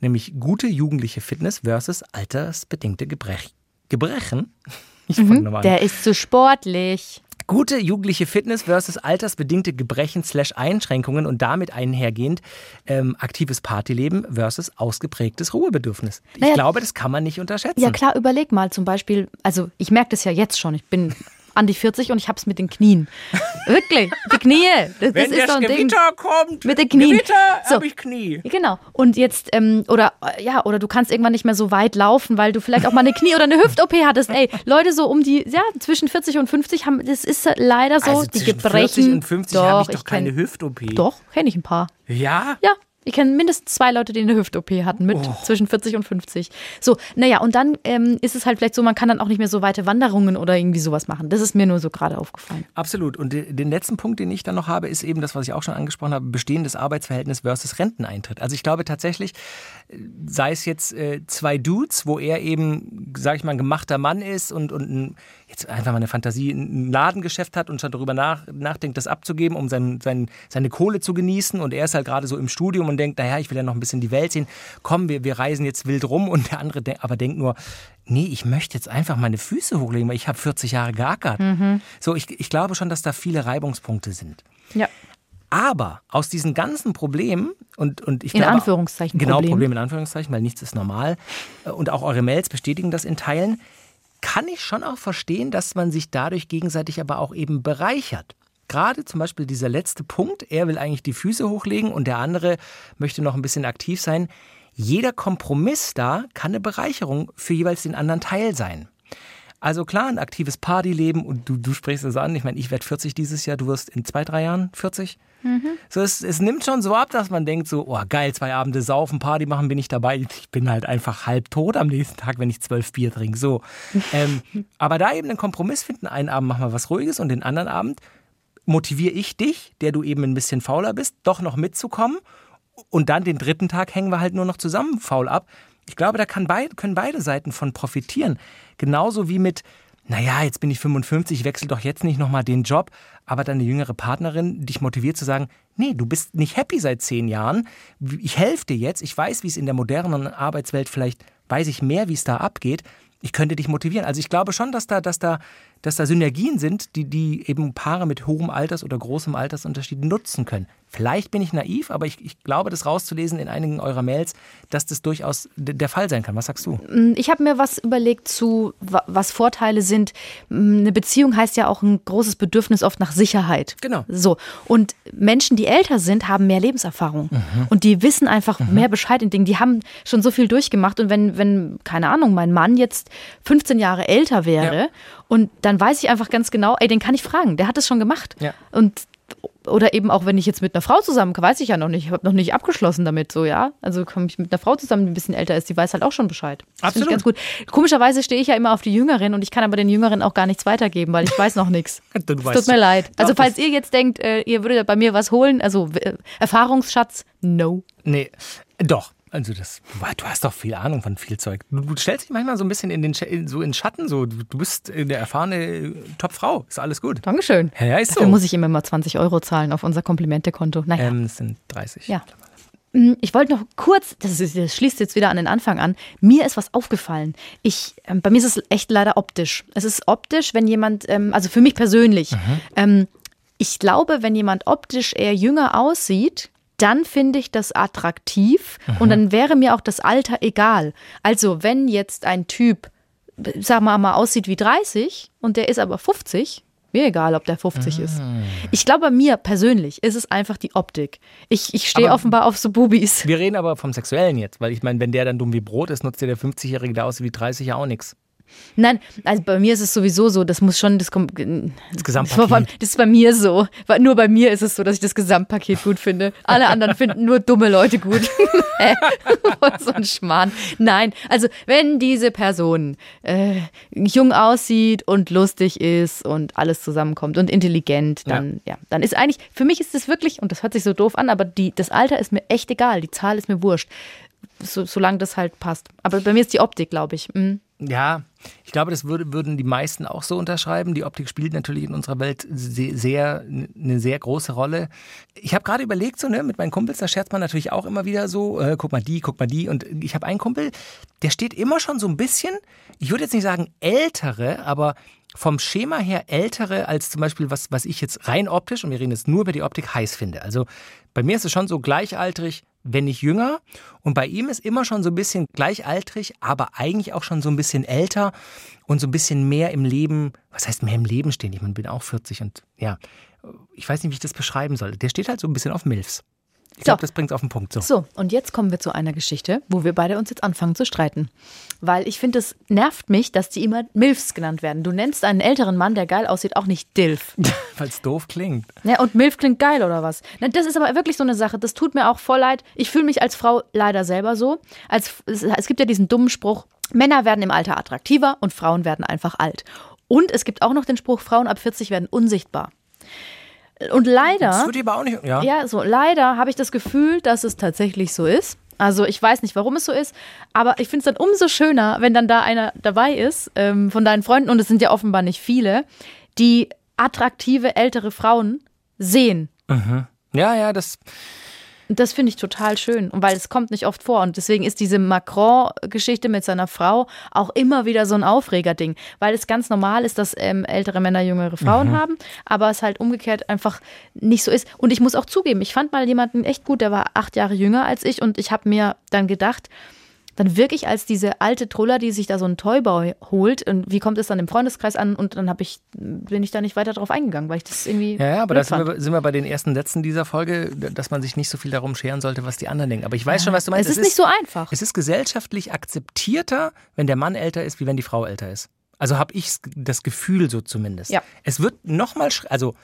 nämlich gute jugendliche Fitness versus altersbedingte Gebrech Gebrechen. <laughs> Ich Mhm, der ist zu sportlich. Gute jugendliche Fitness versus altersbedingte Gebrechen slash Einschränkungen und damit einhergehend ähm, aktives Partyleben versus ausgeprägtes Ruhebedürfnis. Ich Naja. glaube, das kann man nicht unterschätzen. Ja klar, überleg mal zum Beispiel, also ich merke das ja jetzt schon, ich bin an die 40 und ich hab's mit den Knien. <laughs> Wirklich, die Knie. Das, das ist so ein Ding. Gewitter kommt, Mit den Knien. Gewitter, So. habe ich Knie. Genau. Und jetzt, ähm, oder äh, ja, oder du kannst irgendwann nicht mehr so weit laufen, weil du vielleicht auch mal eine Knie- oder eine Hüft-OP hattest. Ey, Leute so um die, ja, zwischen 40 und 50 haben, das ist leider so, also die zwischen Gebrechen. 40 und 50 habe ich doch keine kenn- Hüft-OP. Doch, kenne ich ein paar. Ja? Ja, ich kenne mindestens zwei Leute, die eine Hüft-OP hatten mit Oh. zwischen 40 und 50. So, naja, und dann ähm, ist es halt vielleicht so, man kann dann auch nicht mehr so weite Wanderungen oder irgendwie sowas machen. Das ist mir nur so gerade aufgefallen. Absolut. Und de- den letzten Punkt, den ich dann noch habe, ist eben das, was ich auch schon angesprochen habe, bestehendes Arbeitsverhältnis versus Renteneintritt. Also ich glaube tatsächlich, sei es jetzt äh, zwei Dudes, wo er eben, sage ich mal, ein gemachter Mann ist und, und ein, jetzt einfach mal eine Fantasie, ein Ladengeschäft hat und schon darüber nach, nachdenkt, das abzugeben, um sein, sein, seine Kohle zu genießen. Und er ist halt gerade so im Studium und denkt, naja, ich will ja noch ein bisschen die Welt sehen. Komm, wir, wir reisen jetzt wild rum. Und der andere de aber denkt nur, nee, ich möchte jetzt einfach meine Füße hochlegen, weil ich habe 40 Jahre geackert. So, ich, ich glaube schon, dass da viele Reibungspunkte sind. Ja. Aber aus diesen ganzen Problemen und, und ich In glaube, Anführungszeichen Genau, Problem. Problem in Anführungszeichen, weil nichts ist normal. Und auch eure Mails bestätigen das in Teilen. Kann ich schon auch verstehen, dass man sich dadurch gegenseitig aber auch eben bereichert. Gerade zum Beispiel dieser letzte Punkt, er will eigentlich die Füße hochlegen und der andere möchte noch ein bisschen aktiv sein. Jeder Kompromiss da kann eine Bereicherung für jeweils den anderen Teil sein. Also klar, ein aktives Partyleben und du, du sprichst es an. Ich meine, ich werde 40 dieses Jahr, du wirst in zwei, drei Jahren 40. So, es, es nimmt schon so ab, dass man denkt so, oh geil, zwei Abende saufen, Party machen, bin ich dabei. Ich bin halt einfach halb tot am nächsten Tag, wenn ich zwölf Bier trinke. So. ähm, <laughs> aber da eben einen Kompromiss finden, einen Abend machen wir was Ruhiges und den anderen Abend motiviere ich dich, der du eben ein bisschen fauler bist, doch noch mitzukommen. Und dann den dritten Tag hängen wir halt nur noch zusammen faul ab. Ich glaube, da kann beid, können beide Seiten von profitieren. Genauso wie mit, naja, jetzt bin ich 55, ich wechsle doch jetzt nicht nochmal den Job, aber deine jüngere Partnerin dich motiviert zu sagen, nee, du bist nicht happy seit zehn Jahren, ich helfe dir jetzt, ich weiß, wie es in der modernen Arbeitswelt vielleicht, weiß ich mehr, wie es da abgeht, ich könnte dich motivieren. Also ich glaube schon, dass da, dass da, dass da Synergien sind, die, die eben Paare mit hohem Alters- oder großem Altersunterschied nutzen können. Vielleicht bin ich naiv, aber ich, ich glaube, das rauszulesen in einigen eurer Mails, dass das durchaus der Fall sein kann. Was sagst du? Ich habe mir was überlegt zu, wa- was Vorteile sind. Eine Beziehung heißt ja auch ein großes Bedürfnis oft nach Sicherheit. Genau. So. Und Menschen, die älter sind, haben mehr Lebenserfahrung. Und die wissen einfach mehr Bescheid in Dingen. Die haben schon so viel durchgemacht. Und wenn, wenn, keine Ahnung, mein Mann jetzt 15 Jahre älter wäre Ja. und dann weiß ich einfach ganz genau, ey, den kann ich fragen. Der hat es schon gemacht. Ja. Und oder eben auch wenn ich jetzt mit einer Frau zusammen, weiß ich ja noch nicht, ich habe noch nicht abgeschlossen damit, so ja. Also komme ich mit einer Frau zusammen, die ein bisschen älter ist, die weiß halt auch schon Bescheid. Das Absolut. ganz gut. Komischerweise stehe ich ja immer auf die Jüngeren und ich kann aber den Jüngeren auch gar nichts weitergeben, weil ich weiß noch nichts. <laughs> Tut mir leid. Also falls ihr jetzt denkt, äh, ihr würdet bei mir was holen, also äh, Erfahrungsschatz, no. Nee, doch. Also das, du hast doch viel Ahnung von viel Zeug. Du, stellst dich manchmal so ein bisschen in den so in Schatten. So, du, bist eine erfahrene äh, Top-Frau. Ist alles gut. Dankeschön. Ja, ja, ist Dafür so. muss ich immer mal 20 Euro zahlen auf unser Komplimentekonto. Naja. Ähm, es sind 30. Ja. Mm, Ich wollte noch kurz, das, ist, das schließt jetzt wieder an den Anfang an. Mir ist was aufgefallen. Ich, ähm, bei mir ist es echt leider optisch. Es ist optisch, wenn jemand, ähm, also für mich persönlich, ähm, ich glaube, wenn jemand optisch eher jünger aussieht, dann finde ich das attraktiv und dann wäre mir auch das Alter egal. Also wenn jetzt ein Typ, sagen wir mal, aussieht wie 30 und der ist aber 50, mir egal, ob der 50 ist. Ich glaube, bei mir persönlich ist es einfach die Optik. Ich, ich stehe offenbar auf so Bubis. Wir reden aber vom Sexuellen jetzt, weil ich meine, wenn der dann dumm wie Brot ist, nutzt der 50-Jährige, der aussieht wie 30 ja auch nichts. Nein, also bei mir ist es sowieso so, das muss schon das, Kom- Das Gesamtpaket. Das, das ist bei mir so. Nur bei mir ist es so, dass ich das Gesamtpaket gut finde. Alle anderen <laughs> finden nur dumme Leute gut. <laughs> So ein Schmarrn. Nein, also wenn diese Person äh, jung aussieht und lustig ist und alles zusammenkommt und intelligent, dann ja. dann ist eigentlich für mich ist es wirklich und das hört sich so doof an, aber die das Alter ist mir echt egal, die Zahl ist mir wurscht. so, solange das halt passt. Aber bei mir ist die Optik, glaube ich. Mhm. Ja, ich glaube, das würde, würden die meisten auch so unterschreiben. Die Optik spielt natürlich in unserer Welt sehr, sehr eine sehr große Rolle. Ich habe gerade überlegt, so ne, mit meinen Kumpels, da scherzt man natürlich auch immer wieder so, äh, guck mal die, guck mal die. Und ich habe einen Kumpel, der steht immer schon so ein bisschen, ich würde jetzt nicht sagen ältere, aber vom Schema her ältere als zum Beispiel, was, was ich jetzt rein optisch, und wir reden jetzt nur über die Optik, heiß finde. Also bei mir ist es schon so gleichaltrig, wenn nicht jünger. Und bei ihm ist immer schon so ein bisschen gleichaltrig, aber eigentlich auch schon so ein bisschen älter und so ein bisschen mehr im Leben, was heißt mehr im Leben stehen? Ich bin auch 40 und ja, ich weiß nicht, wie ich das beschreiben soll. Der steht halt so ein bisschen auf Milfs. Ich So. glaube, das bringt es auf den Punkt. So. So, und jetzt kommen wir zu einer Geschichte, wo wir beide uns jetzt anfangen zu streiten. Weil ich finde, es nervt mich, dass die immer Milfs genannt werden. Du nennst einen älteren Mann, der geil aussieht, auch nicht Dilf. <laughs> Weil es doof klingt. Ja, und Milf klingt geil oder was? Na, das ist aber wirklich so eine Sache. Das tut mir auch voll leid. Ich fühle mich als Frau leider selber so. Als, es, es gibt ja diesen dummen Spruch, Männer werden im Alter attraktiver und Frauen werden einfach alt. Und es gibt auch noch den Spruch, Frauen ab 40 werden unsichtbar. Und leider. Das würde ich aber auch nicht. Ja. Ja, so leider habe ich das Gefühl, dass es tatsächlich so ist. Also ich weiß nicht, warum es so ist, aber ich finde es dann umso schöner, wenn dann da einer dabei ist ähm, von deinen Freunden, und es sind ja offenbar nicht viele, die attraktive ältere Frauen sehen. ja, ja, das. Das finde ich total schön, und weil es kommt nicht oft vor. Und deswegen ist diese Macron-Geschichte mit seiner Frau auch immer wieder so ein Aufregerding, weil es ganz normal ist, dass ähm, ältere Männer jüngere Frauen haben, aber es halt umgekehrt einfach nicht so ist. Und ich muss auch zugeben, ich fand mal jemanden echt gut, der war acht Jahre jünger als ich und ich habe mir dann gedacht, dann wirklich als diese alte Truller, die sich da so einen Toyboy holt und wie kommt es dann im Freundeskreis an und dann ich bin ich da nicht weiter drauf eingegangen, weil ich das irgendwie Ja, ja, aber da sind wir, sind wir bei den ersten Sätzen dieser Folge, dass man sich nicht so viel darum scheren sollte, was die anderen denken. Aber ich weiß schon, was du meinst. Es ist nicht so einfach. Es ist gesellschaftlich akzeptierter, wenn der Mann älter ist, wie wenn die Frau älter ist. Also habe ich das Gefühl so zumindest. Ja. Es wird nochmal, also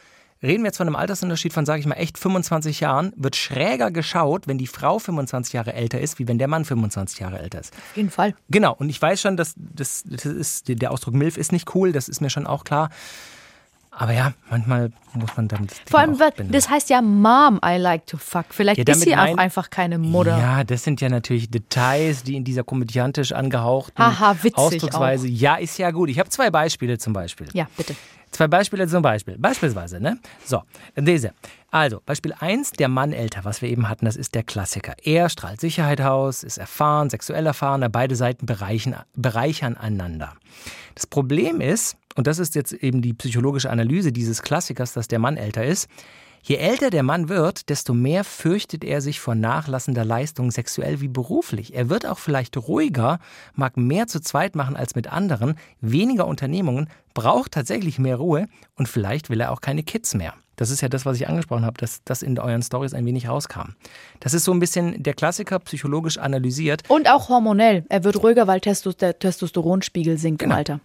reden wir jetzt von einem Altersunterschied von, sage ich mal, echt 25 Jahren, wird schräger geschaut, wenn die Frau 25 Jahre älter ist, wie wenn der Mann 25 Jahre älter ist. Auf jeden Fall. Genau, und ich weiß schon, dass das, das ist, der Ausdruck MILF ist nicht cool, das ist mir schon auch klar. Aber ja, manchmal muss man damit. Vor allem, auch das heißt ja Mom, I like to fuck. Vielleicht Ja, ist sie auch einfach keine Mutter. Ja, das sind ja natürlich Details, die in dieser komödiantisch angehauchten witzig Ausdrucksweise. Ja, ist ja gut. Ich habe zwei Beispiele zum Beispiel. Ja, bitte. Zwei Beispiele zum Beispiel. Beispielsweise, ne? So, diese. Also, Beispiel 1, der Mann älter, was wir eben hatten, das ist der Klassiker. Er strahlt Sicherheit aus, ist erfahren, sexuell erfahrener, beide Seiten bereichen, bereichern einander. Das Problem ist, und das ist jetzt eben die psychologische Analyse dieses Klassikers, dass der Mann älter ist, Je älter der Mann wird, desto mehr fürchtet er sich vor nachlassender Leistung, sexuell wie beruflich. Er wird auch vielleicht ruhiger, mag mehr zu zweit machen als mit anderen, weniger Unternehmungen, braucht tatsächlich mehr Ruhe und vielleicht will er auch keine Kids mehr. Das ist ja das, was ich angesprochen habe, dass das in euren Stories ein wenig rauskam. Das ist so ein bisschen der Klassiker psychologisch analysiert. Und auch hormonell. Er wird ruhiger, weil der Testosteronspiegel sinkt Genau. im Alter.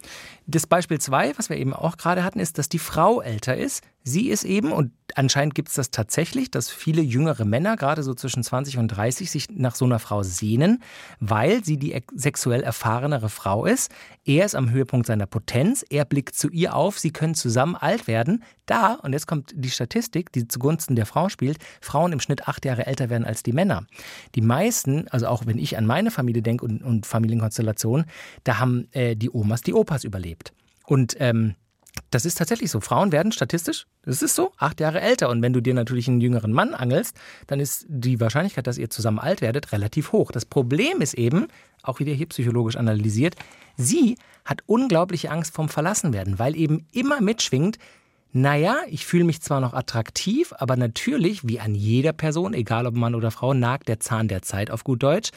Das Beispiel zwei, was wir eben auch gerade hatten, ist, dass die Frau älter ist. Sie ist eben, und anscheinend gibt es das tatsächlich, dass viele jüngere Männer, gerade so zwischen 20 und 30, sich nach so einer Frau sehnen, weil sie die ex- sexuell erfahrenere Frau ist. Er ist am Höhepunkt seiner Potenz, er blickt zu ihr auf, sie können zusammen alt werden. Da, und jetzt kommt die Statistik, die zugunsten der Frau spielt, Frauen im Schnitt acht Jahre älter werden als die Männer. Die meisten, also auch wenn ich an meine Familie denke und, und Familienkonstellationen, da haben äh, die Omas die Opas überlebt. Und ähm, das ist tatsächlich so. Frauen werden statistisch, das ist so, acht Jahre älter. Und wenn du dir natürlich einen jüngeren Mann angelst, dann ist die Wahrscheinlichkeit, dass ihr zusammen alt werdet, relativ hoch. Das Problem ist eben, auch wieder hier psychologisch analysiert, sie hat unglaubliche Angst vom Verlassenwerden, weil eben immer mitschwingt, naja, ich fühle mich zwar noch attraktiv, aber natürlich, wie an jeder Person, egal ob Mann oder Frau, nagt der Zahn der Zeit auf gut Deutsch.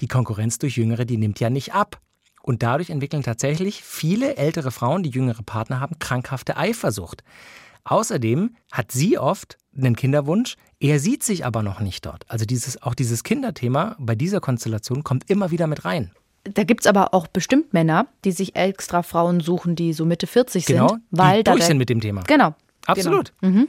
Die Konkurrenz durch Jüngere, die nimmt ja nicht ab. Und dadurch entwickeln tatsächlich viele ältere Frauen, die jüngere Partner haben, krankhafte Eifersucht. Außerdem hat sie oft einen Kinderwunsch, er sieht sich aber noch nicht dort. Also dieses, auch dieses Kinderthema bei dieser Konstellation kommt immer wieder mit rein. Da gibt es aber auch bestimmt Männer, die sich extra Frauen suchen, die so Mitte 40 sind. Genau, weil die durch der, sind mit dem Thema. Genau. Absolut. Also Mhm.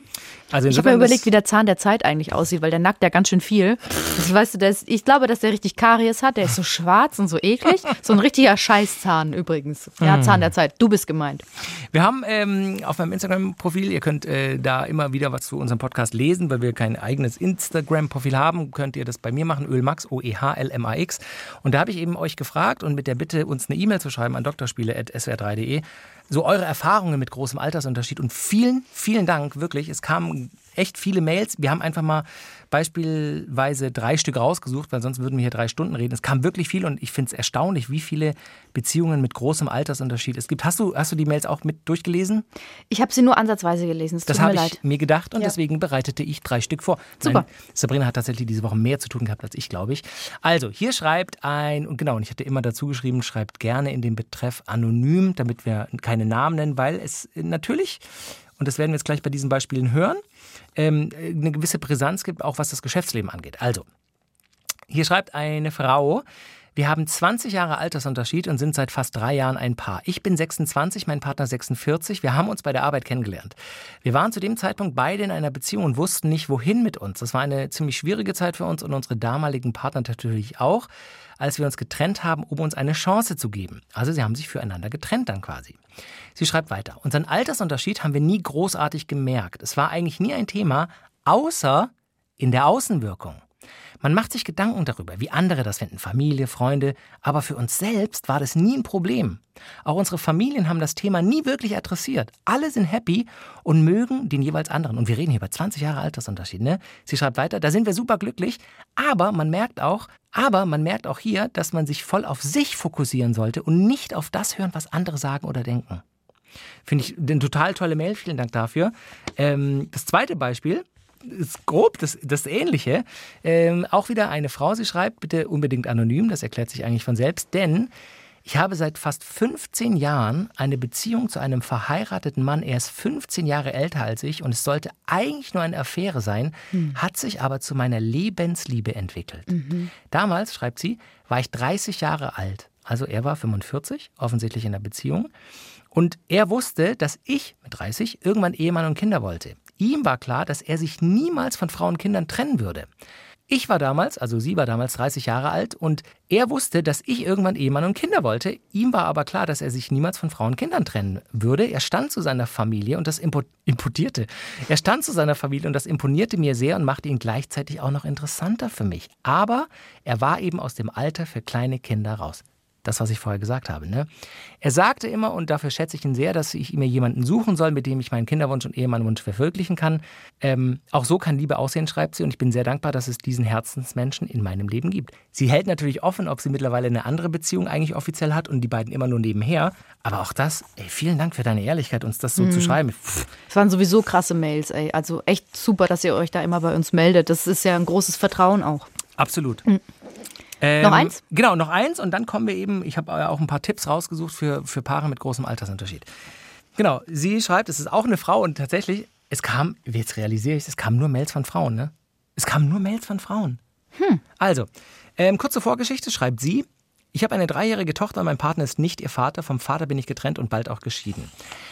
Ich habe mir überlegt, wie der Zahn der Zeit eigentlich aussieht, weil der nackt ja ganz schön viel. Das, weißt du, der ist, ich glaube, dass der richtig Karies hat. Der ist so schwarz und so eklig. So ein richtiger Scheißzahn übrigens. Ja, Zahn der Zeit. Du bist gemeint. Wir haben ähm, auf meinem Instagram-Profil, ihr könnt äh, da immer wieder was zu unserem Podcast lesen, weil wir kein eigenes Instagram-Profil haben, könnt ihr das bei mir machen, Ölmax, O-E-H-L-M-A-X. Und da habe ich eben euch gefragt und mit der Bitte, uns eine E-Mail zu schreiben an drspiele.swr3.de, so eure Erfahrungen mit großem Altersunterschied. Und vielen, vielen Dank, wirklich. Es kamen echt viele Mails. Wir haben einfach mal beispielsweise drei Stück rausgesucht, weil sonst würden wir hier drei Stunden reden. Es kam wirklich viel und ich finde es erstaunlich, wie viele Beziehungen mit großem Altersunterschied es gibt. Hast du, hast du die Mails auch mit durchgelesen? Ich habe sie nur ansatzweise gelesen. Es Das habe ich leid. mir gedacht und Ja. deswegen bereitete ich drei Stück vor. Super. Nein, Sabrina hat tatsächlich diese Woche mehr zu tun gehabt als ich, glaube ich. Also, hier schreibt ein, und genau, und ich hatte immer dazu geschrieben, schreibt gerne in den Betreff anonym, damit wir keine Namen nennen, weil es natürlich, und das werden wir jetzt gleich bei diesen Beispielen hören, ähm, eine gewisse Brisanz gibt, auch was das Geschäftsleben angeht. Also, hier schreibt eine Frau, wir haben 20 Jahre Altersunterschied und sind seit fast drei Jahren ein Paar. Ich bin 26, mein Partner 46. Wir haben uns bei der Arbeit kennengelernt. Wir waren zu dem Zeitpunkt beide in einer Beziehung und wussten nicht, wohin mit uns. Das war eine ziemlich schwierige Zeit für uns und unsere damaligen Partner natürlich auch, als wir uns getrennt haben, um uns eine Chance zu geben. Also sie haben sich füreinander getrennt dann quasi. Sie schreibt weiter. Unseren Altersunterschied haben wir nie großartig gemerkt. Es war eigentlich nie ein Thema, außer in der Außenwirkung. Man macht sich Gedanken darüber, wie andere das finden, Familie, Freunde, aber für uns selbst war das nie ein Problem. Auch unsere Familien haben das Thema nie wirklich adressiert. Alle sind happy und mögen den jeweils anderen. Und wir reden hier über 20 Jahre Altersunterschied, ne? Sie schreibt weiter, da sind wir super glücklich, aber man merkt auch, aber man merkt auch hier, dass man sich voll auf sich fokussieren sollte und nicht auf das hören, was andere sagen oder denken. Finde ich eine total tolle Mail, vielen Dank dafür. Ähm, das zweite Beispiel ist grob das, das Ähnliche. Ähm, auch wieder eine Frau, sie schreibt, bitte unbedingt anonym, das erklärt sich eigentlich von selbst, denn ich habe seit fast 15 Jahren eine Beziehung zu einem verheirateten Mann. Er ist 15 Jahre älter als ich und es sollte eigentlich nur eine Affäre sein, hat sich aber zu meiner Lebensliebe entwickelt. Damals, schreibt sie, war ich 30 Jahre alt. Also er war 45, offensichtlich in der Beziehung. Und er wusste, dass ich mit 30 irgendwann Ehemann und Kinder wollte. Ihm war klar, dass er sich niemals von Frauen und Kindern trennen würde. Ich war damals, also sie war damals 30 Jahre alt und er wusste, dass ich irgendwann Ehemann und Kinder wollte. Ihm war aber klar, dass er sich niemals von Frauen und Kindern trennen würde. Er stand zu seiner Familie und das impo imputierte. Er stand zu seiner Familie und das imponierte mir sehr und machte ihn gleichzeitig auch noch interessanter für mich. Aber er war eben aus dem Alter für kleine Kinder raus. Das, was ich vorher gesagt habe. Ne? Er sagte immer, und dafür schätze ich ihn sehr, dass ich mir jemanden suchen soll, mit dem ich meinen Kinderwunsch und Ehemannwunsch verwirklichen kann. Ähm, auch so kann Liebe aussehen, schreibt sie, und ich bin sehr dankbar, dass es diesen Herzensmenschen in meinem Leben gibt. Sie hält natürlich offen, ob sie mittlerweile eine andere Beziehung eigentlich offiziell hat und die beiden immer nur nebenher. Aber auch das, ey, vielen Dank für deine Ehrlichkeit, uns das so zu schreiben. Es waren sowieso krasse Mails, ey. Also echt super, dass ihr euch da immer bei uns meldet. Das ist ja ein großes Vertrauen auch. Absolut. Ähm, Noch eins? Genau, noch eins und dann kommen wir eben, ich habe auch ein paar Tipps rausgesucht für, für Paare mit großem Altersunterschied. Genau, sie schreibt, es ist auch eine Frau und tatsächlich, es kam, jetzt realisiere ich es, es kamen nur Mails von Frauen, ne? Es kamen nur Mails von Frauen. Also, ähm, kurze Vorgeschichte schreibt sie. Ich habe eine dreijährige Tochter und mein Partner ist nicht ihr Vater. Vom Vater bin ich getrennt und bald auch geschieden.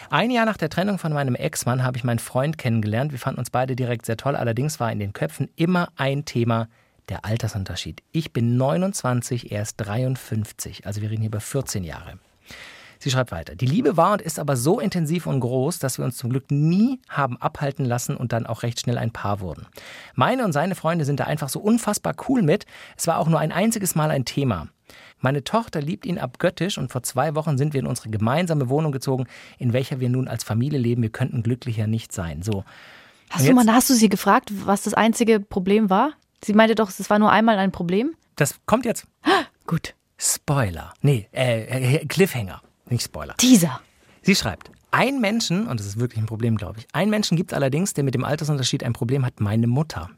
Ein Jahr nach der Trennung von meinem Ex-Mann habe ich meinen Freund kennengelernt. Wir fanden uns beide direkt sehr toll. Allerdings war in den Köpfen immer ein Thema der Altersunterschied. Ich bin 29, er ist 53. Also wir reden hier über 14 Jahre. Sie schreibt weiter. Die Liebe war und ist aber so intensiv und groß, dass wir uns zum Glück nie haben abhalten lassen und dann auch recht schnell ein Paar wurden. Meine und seine Freunde sind da einfach so unfassbar cool mit. Es war auch nur ein einziges Mal ein Thema. Meine Tochter liebt ihn abgöttisch und vor zwei Wochen sind wir in unsere gemeinsame Wohnung gezogen, in welcher wir nun als Familie leben. Wir könnten glücklicher nicht sein. So. Hast du mal, hast du sie gefragt, was das einzige Problem war? Sie meinte doch, es war nur einmal ein Problem. Das kommt jetzt. <gasps> Gut. Spoiler. Nee, äh, äh, Cliffhanger. Nicht Spoiler. Teaser. Sie schreibt, ein Menschen, und das ist wirklich ein Problem, glaube ich, ein Menschen gibt es allerdings, der mit dem Altersunterschied ein Problem hat, meine Mutter.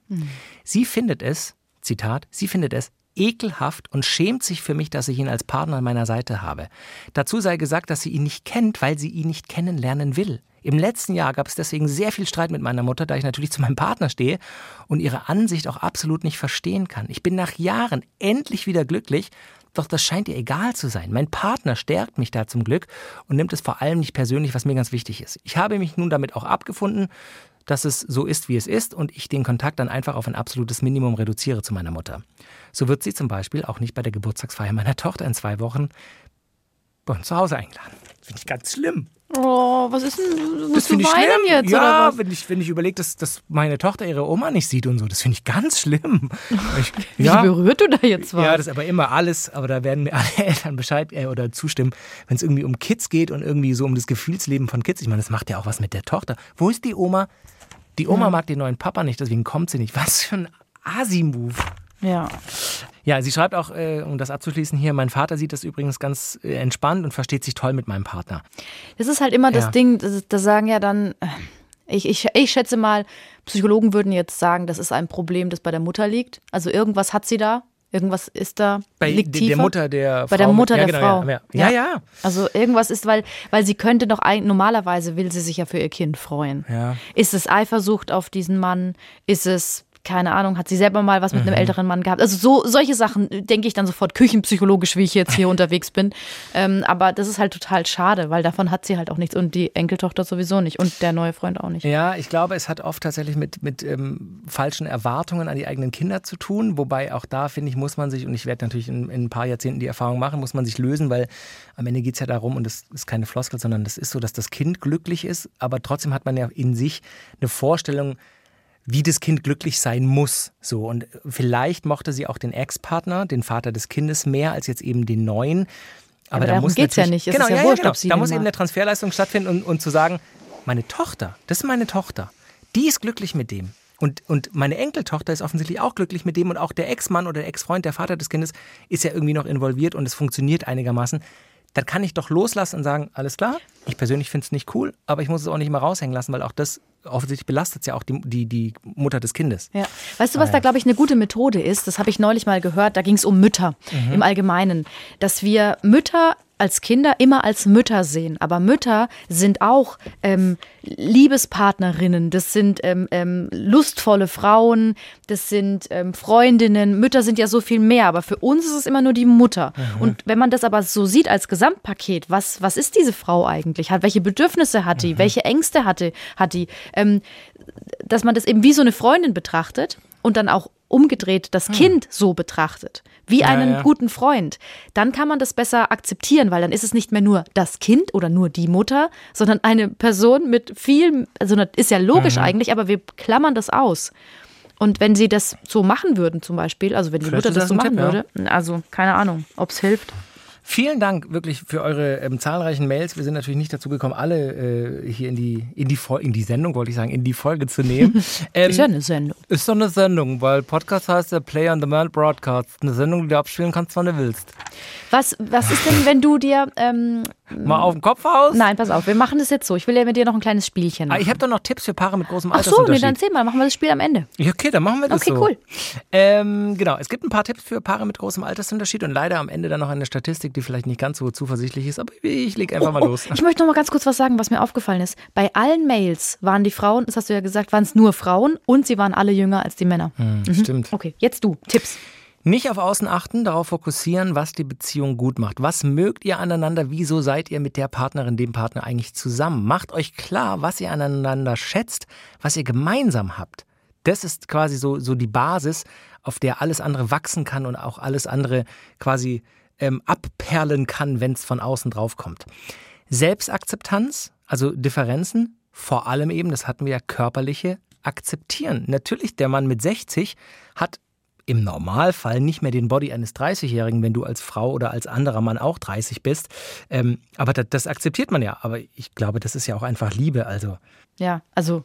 Sie findet es, Zitat, sie findet es ekelhaft und schämt sich für mich, dass ich ihn als Partner an meiner Seite habe. Dazu sei gesagt, dass sie ihn nicht kennt, weil sie ihn nicht kennenlernen will. Im letzten Jahr gab es deswegen sehr viel Streit mit meiner Mutter, da ich natürlich <laughs> zu meinem Partner stehe und ihre Ansicht auch absolut nicht verstehen kann. Ich bin nach Jahren endlich wieder glücklich, doch das scheint ihr egal zu sein. Mein Partner stärkt mich da zum Glück und nimmt es vor allem nicht persönlich, was mir ganz wichtig ist. Ich habe mich nun damit auch abgefunden, dass es so ist, wie es ist und ich den Kontakt dann einfach auf ein absolutes Minimum reduziere zu meiner Mutter. So wird sie zum Beispiel auch nicht bei der Geburtstagsfeier meiner Tochter in zwei Wochen bei uns zu Hause eingeladen. Finde ich ganz schlimm. Oh, was ist denn? Du finde ich schlimm. jetzt? ja, wenn ich, wenn ich überlege, dass, dass meine Tochter ihre Oma nicht sieht und so, das finde ich ganz schlimm. <laughs> Ich, Wie ja, berührt du da jetzt was? ja, das ist aber immer alles, aber da werden mir <laughs> alle Eltern Bescheid äh, oder zustimmen, wenn es irgendwie um Kids geht und irgendwie so um das Gefühlsleben von Kids. Ich meine, das macht ja auch was mit der Tochter. Wo ist die Oma? Die Oma mag den neuen Papa nicht, deswegen kommt sie nicht. Was für ein Asi-Move. ja. Ja, sie schreibt auch, äh, um das abzuschließen hier, mein Vater sieht das übrigens ganz äh, entspannt und versteht sich toll mit meinem Partner. Das ist halt immer das Ja. Ding, das, das sagen ja dann, äh, ich, ich, ich schätze mal, Psychologen würden jetzt sagen, das ist ein Problem, das bei der Mutter liegt. Also irgendwas hat sie da, irgendwas ist da, Bei liegt der tiefer. Mutter der Frau. Bei der mit- Mutter ja, der genau, Frau. Ja, ja. ja. ja. Also irgendwas ist, weil, weil sie könnte doch ein, normalerweise will sie sich ja für ihr Kind freuen. Ja. Ist es Eifersucht auf diesen Mann? Ist es, keine Ahnung, hat sie selber mal was mit Mhm. einem älteren Mann gehabt? Also so solche Sachen äh, denke ich dann sofort küchenpsychologisch, wie ich jetzt hier <laughs> unterwegs bin. Ähm, aber das ist halt total schade, weil davon hat sie halt auch nichts und die Enkeltochter sowieso nicht und der neue Freund auch nicht. Ja, ich glaube, es hat oft tatsächlich mit, mit ähm, falschen Erwartungen an die eigenen Kinder zu tun. Wobei auch da, finde ich, muss man sich, und ich werde natürlich in, in ein paar Jahrzehnten die Erfahrung machen, muss man sich lösen, weil am Ende geht es ja darum, und das ist keine Floskel, sondern das ist so, dass das Kind glücklich ist, aber trotzdem hat man ja in sich eine Vorstellung, wie das Kind glücklich sein muss. So und vielleicht mochte sie auch den Ex-Partner, den Vater des Kindes, mehr als jetzt eben den neuen. Aber da darum muss geht's ja nicht. Es Genau, ist ja ja, wurscht, genau. ob sie Da muss eben eine Transferleistung stattfinden und, und zu sagen, meine Tochter, das ist meine Tochter, die ist glücklich mit dem. Und, und meine Enkeltochter ist offensichtlich auch glücklich mit dem und auch der Ex-Mann oder der Ex-Freund, der Vater des Kindes, ist ja irgendwie noch involviert und es funktioniert einigermaßen. Dann kann ich doch loslassen und sagen, alles klar, ich persönlich finde es nicht cool, aber ich muss es auch nicht immer raushängen lassen, weil auch das offensichtlich belastet ja auch die, die, die Mutter des Kindes. Ja. Weißt du, was da, glaube ich, eine gute Methode ist? Das habe ich neulich mal gehört. Da ging es um Mütter im Allgemeinen. Dass wir Mütter als Kinder immer als Mütter sehen. Aber Mütter sind auch ähm, Liebespartnerinnen, das sind ähm, ähm, lustvolle Frauen, das sind ähm, Freundinnen. Mütter sind ja so viel mehr, aber für uns ist es immer nur die Mutter. Und wenn man das aber so sieht als Gesamtpaket, was, was ist diese Frau eigentlich? Hat, welche Bedürfnisse hat die? Welche Ängste hat die? Hat die? Ähm, dass man das eben wie so eine Freundin betrachtet und dann auch umgedreht das Kind so betrachtet, wie einen ja. guten Freund, dann kann man das besser akzeptieren, weil dann ist es nicht mehr nur das Kind oder nur die Mutter, sondern eine Person mit viel, also das ist ja logisch eigentlich, aber wir klammern das aus. Und wenn sie das so machen würden zum Beispiel, also wenn die Vielleicht Mutter das das so machen Tipp, ja. würde, also keine Ahnung, ob es hilft. Vielen Dank wirklich für eure ähm, zahlreichen Mails. Wir sind natürlich nicht dazu gekommen, alle äh, hier in die, in, die Fol- in die Sendung, wollte ich sagen, in die Folge zu nehmen. Ähm, <laughs> Ist ja eine Sendung. Ist doch eine Sendung, weil Podcast heißt ja Play on the Man Broadcast. Eine Sendung, die du abspielen kannst, wann du willst. Was, was ist denn, wenn du dir, ähm, Mal auf den Kopf aus. nein, pass auf, wir machen das jetzt so. Ich will ja mit dir noch ein kleines Spielchen Ah, machen. ich habe doch noch Tipps für Paare mit großem Ach so, nee, Altersunterschied. dann erzähl mal, machen wir das Spiel am Ende. Ja, okay, dann machen wir das Okay, so. cool. Ähm, genau, es gibt ein paar Tipps für Paare mit großem Altersunterschied und leider am Ende dann noch eine Statistik, die vielleicht nicht ganz so zuversichtlich ist, aber ich leg einfach mal los. Ich möchte noch mal ganz kurz was sagen, was mir aufgefallen ist. Bei allen Mails waren die Frauen, das hast du ja gesagt, waren es nur Frauen und sie waren alle jünger als die Männer. Hm, Stimmt. Okay, jetzt du. Tipps. Nicht auf Außen achten, darauf fokussieren, was die Beziehung gut macht. Was mögt ihr aneinander? Wieso seid ihr mit der Partnerin, dem Partner eigentlich zusammen? Macht euch klar, was ihr aneinander schätzt, was ihr gemeinsam habt. Das ist quasi so, so die Basis, auf der alles andere wachsen kann und auch alles andere quasi ähm, abperlen kann, wenn es von außen drauf kommt. Selbstakzeptanz, also Differenzen, vor allem eben, das hatten wir ja, körperliche, akzeptieren. Natürlich, der Mann mit 60 hat im Normalfall nicht mehr den Body eines 30-Jährigen, wenn du als Frau oder als anderer Mann auch 30 bist. Ähm, aber das, das akzeptiert man ja. Aber ich glaube, das ist ja auch einfach Liebe. Also Ja, also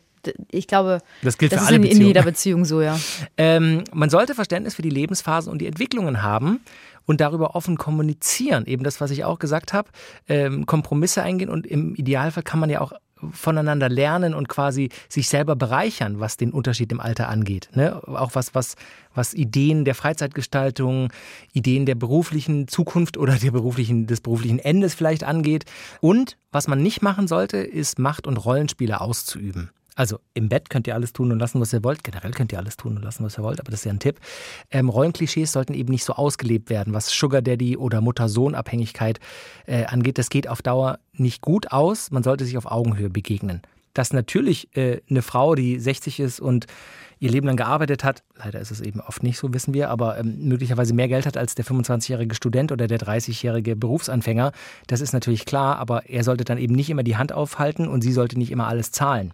ich glaube, Das gilt für ist alle in, in Beziehungen. jeder Beziehung so, ja. <laughs> ähm, man sollte Verständnis für die Lebensphasen und die Entwicklungen haben und darüber offen kommunizieren. Eben das, was ich auch gesagt habe, ähm, Kompromisse eingehen und im Idealfall kann man ja auch voneinander lernen und quasi sich selber bereichern, was den Unterschied im Alter angeht. Ne? Auch was, was, was Ideen der Freizeitgestaltung, Ideen der beruflichen Zukunft oder der beruflichen, des beruflichen Endes vielleicht angeht. Und was man nicht machen sollte, ist Macht- und Rollenspiele auszuüben. Also im Bett könnt ihr alles tun und lassen, was ihr wollt. Generell könnt ihr alles tun und lassen, was ihr wollt, aber das ist ja ein Tipp. Ähm, Rollenklischees sollten eben nicht so ausgelebt werden, was Sugar Daddy oder Mutter-Sohn-Abhängigkeit äh, angeht. Das geht auf Dauer nicht gut aus. Man sollte sich auf Augenhöhe begegnen. Dass natürlich äh, eine Frau, die 60 ist und ihr Leben lang gearbeitet hat, leider ist es eben oft nicht so, wissen wir, aber ähm, möglicherweise mehr Geld hat als der 25-jährige Student oder der 30-jährige Berufsanfänger, das ist natürlich klar, aber er sollte dann eben nicht immer die Hand aufhalten und sie sollte nicht immer alles zahlen.